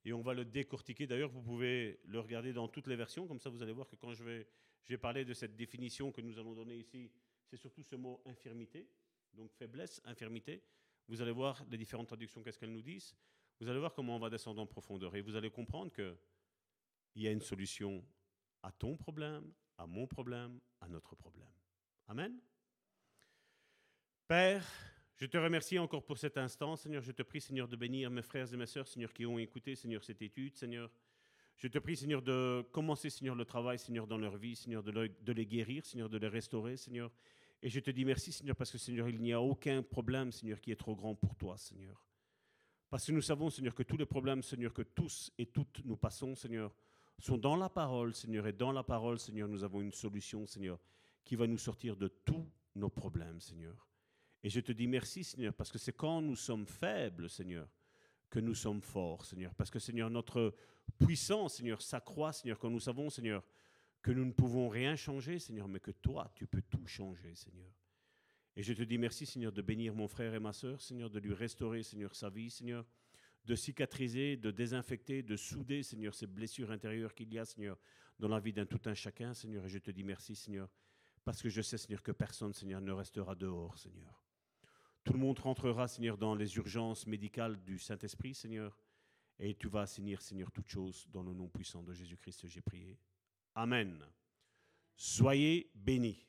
et on va le décortiquer. D'ailleurs, vous pouvez le regarder dans toutes les versions, comme ça vous allez voir que quand je vais, je vais parler de cette définition que nous allons donner ici, c'est surtout ce mot infirmité, donc faiblesse, infirmité. Vous allez voir les différentes traductions, qu'est-ce qu'elles nous disent. Vous allez voir comment on va descendre en profondeur et vous allez comprendre que il y a une solution à ton problème, à mon problème, à notre problème. Amen. Père, je te remercie encore pour cet instant, Seigneur. Je te prie, Seigneur, de bénir mes frères et mes sœurs, Seigneur, qui ont écouté, Seigneur, cette étude, Seigneur. Je te prie, Seigneur, de commencer, Seigneur, le travail, Seigneur, dans leur vie, Seigneur, de, les guérir, Seigneur, de les restaurer, Seigneur. Et je te dis merci, Seigneur, parce que, Seigneur, il n'y a aucun problème, Seigneur, qui est trop grand pour toi, Seigneur. Parce que nous savons, Seigneur, que tous les problèmes, Seigneur, que tous et toutes nous passons, Seigneur, sont dans la parole, Seigneur. Et dans la parole, Seigneur, nous avons une solution, Seigneur, qui va nous sortir de tous nos problèmes, Seigneur. Et je te dis merci, Seigneur, parce que c'est quand nous sommes faibles, Seigneur, que nous sommes forts, Seigneur. Parce que, Seigneur, notre puissance, Seigneur, s'accroît, Seigneur, quand nous savons, Seigneur, que nous ne pouvons rien changer, Seigneur, mais que toi, tu peux tout changer, Seigneur. Et je te dis merci, Seigneur, de bénir mon frère et ma sœur, Seigneur, de lui restaurer, Seigneur, sa vie, Seigneur, de cicatriser, de désinfecter, de souder, Seigneur, ces blessures intérieures qu'il y a, Seigneur, dans la vie d'un tout un chacun, Seigneur. Et je te dis merci, Seigneur, parce que je sais, Seigneur, que personne, Seigneur, ne restera dehors, Seigneur. Tout le monde rentrera, Seigneur, dans les urgences médicales du Saint-Esprit, Seigneur, et tu vas assainir, Seigneur, toutes choses dans le nom puissant de Jésus-Christ, j'ai prié. Amen. Soyez bénis.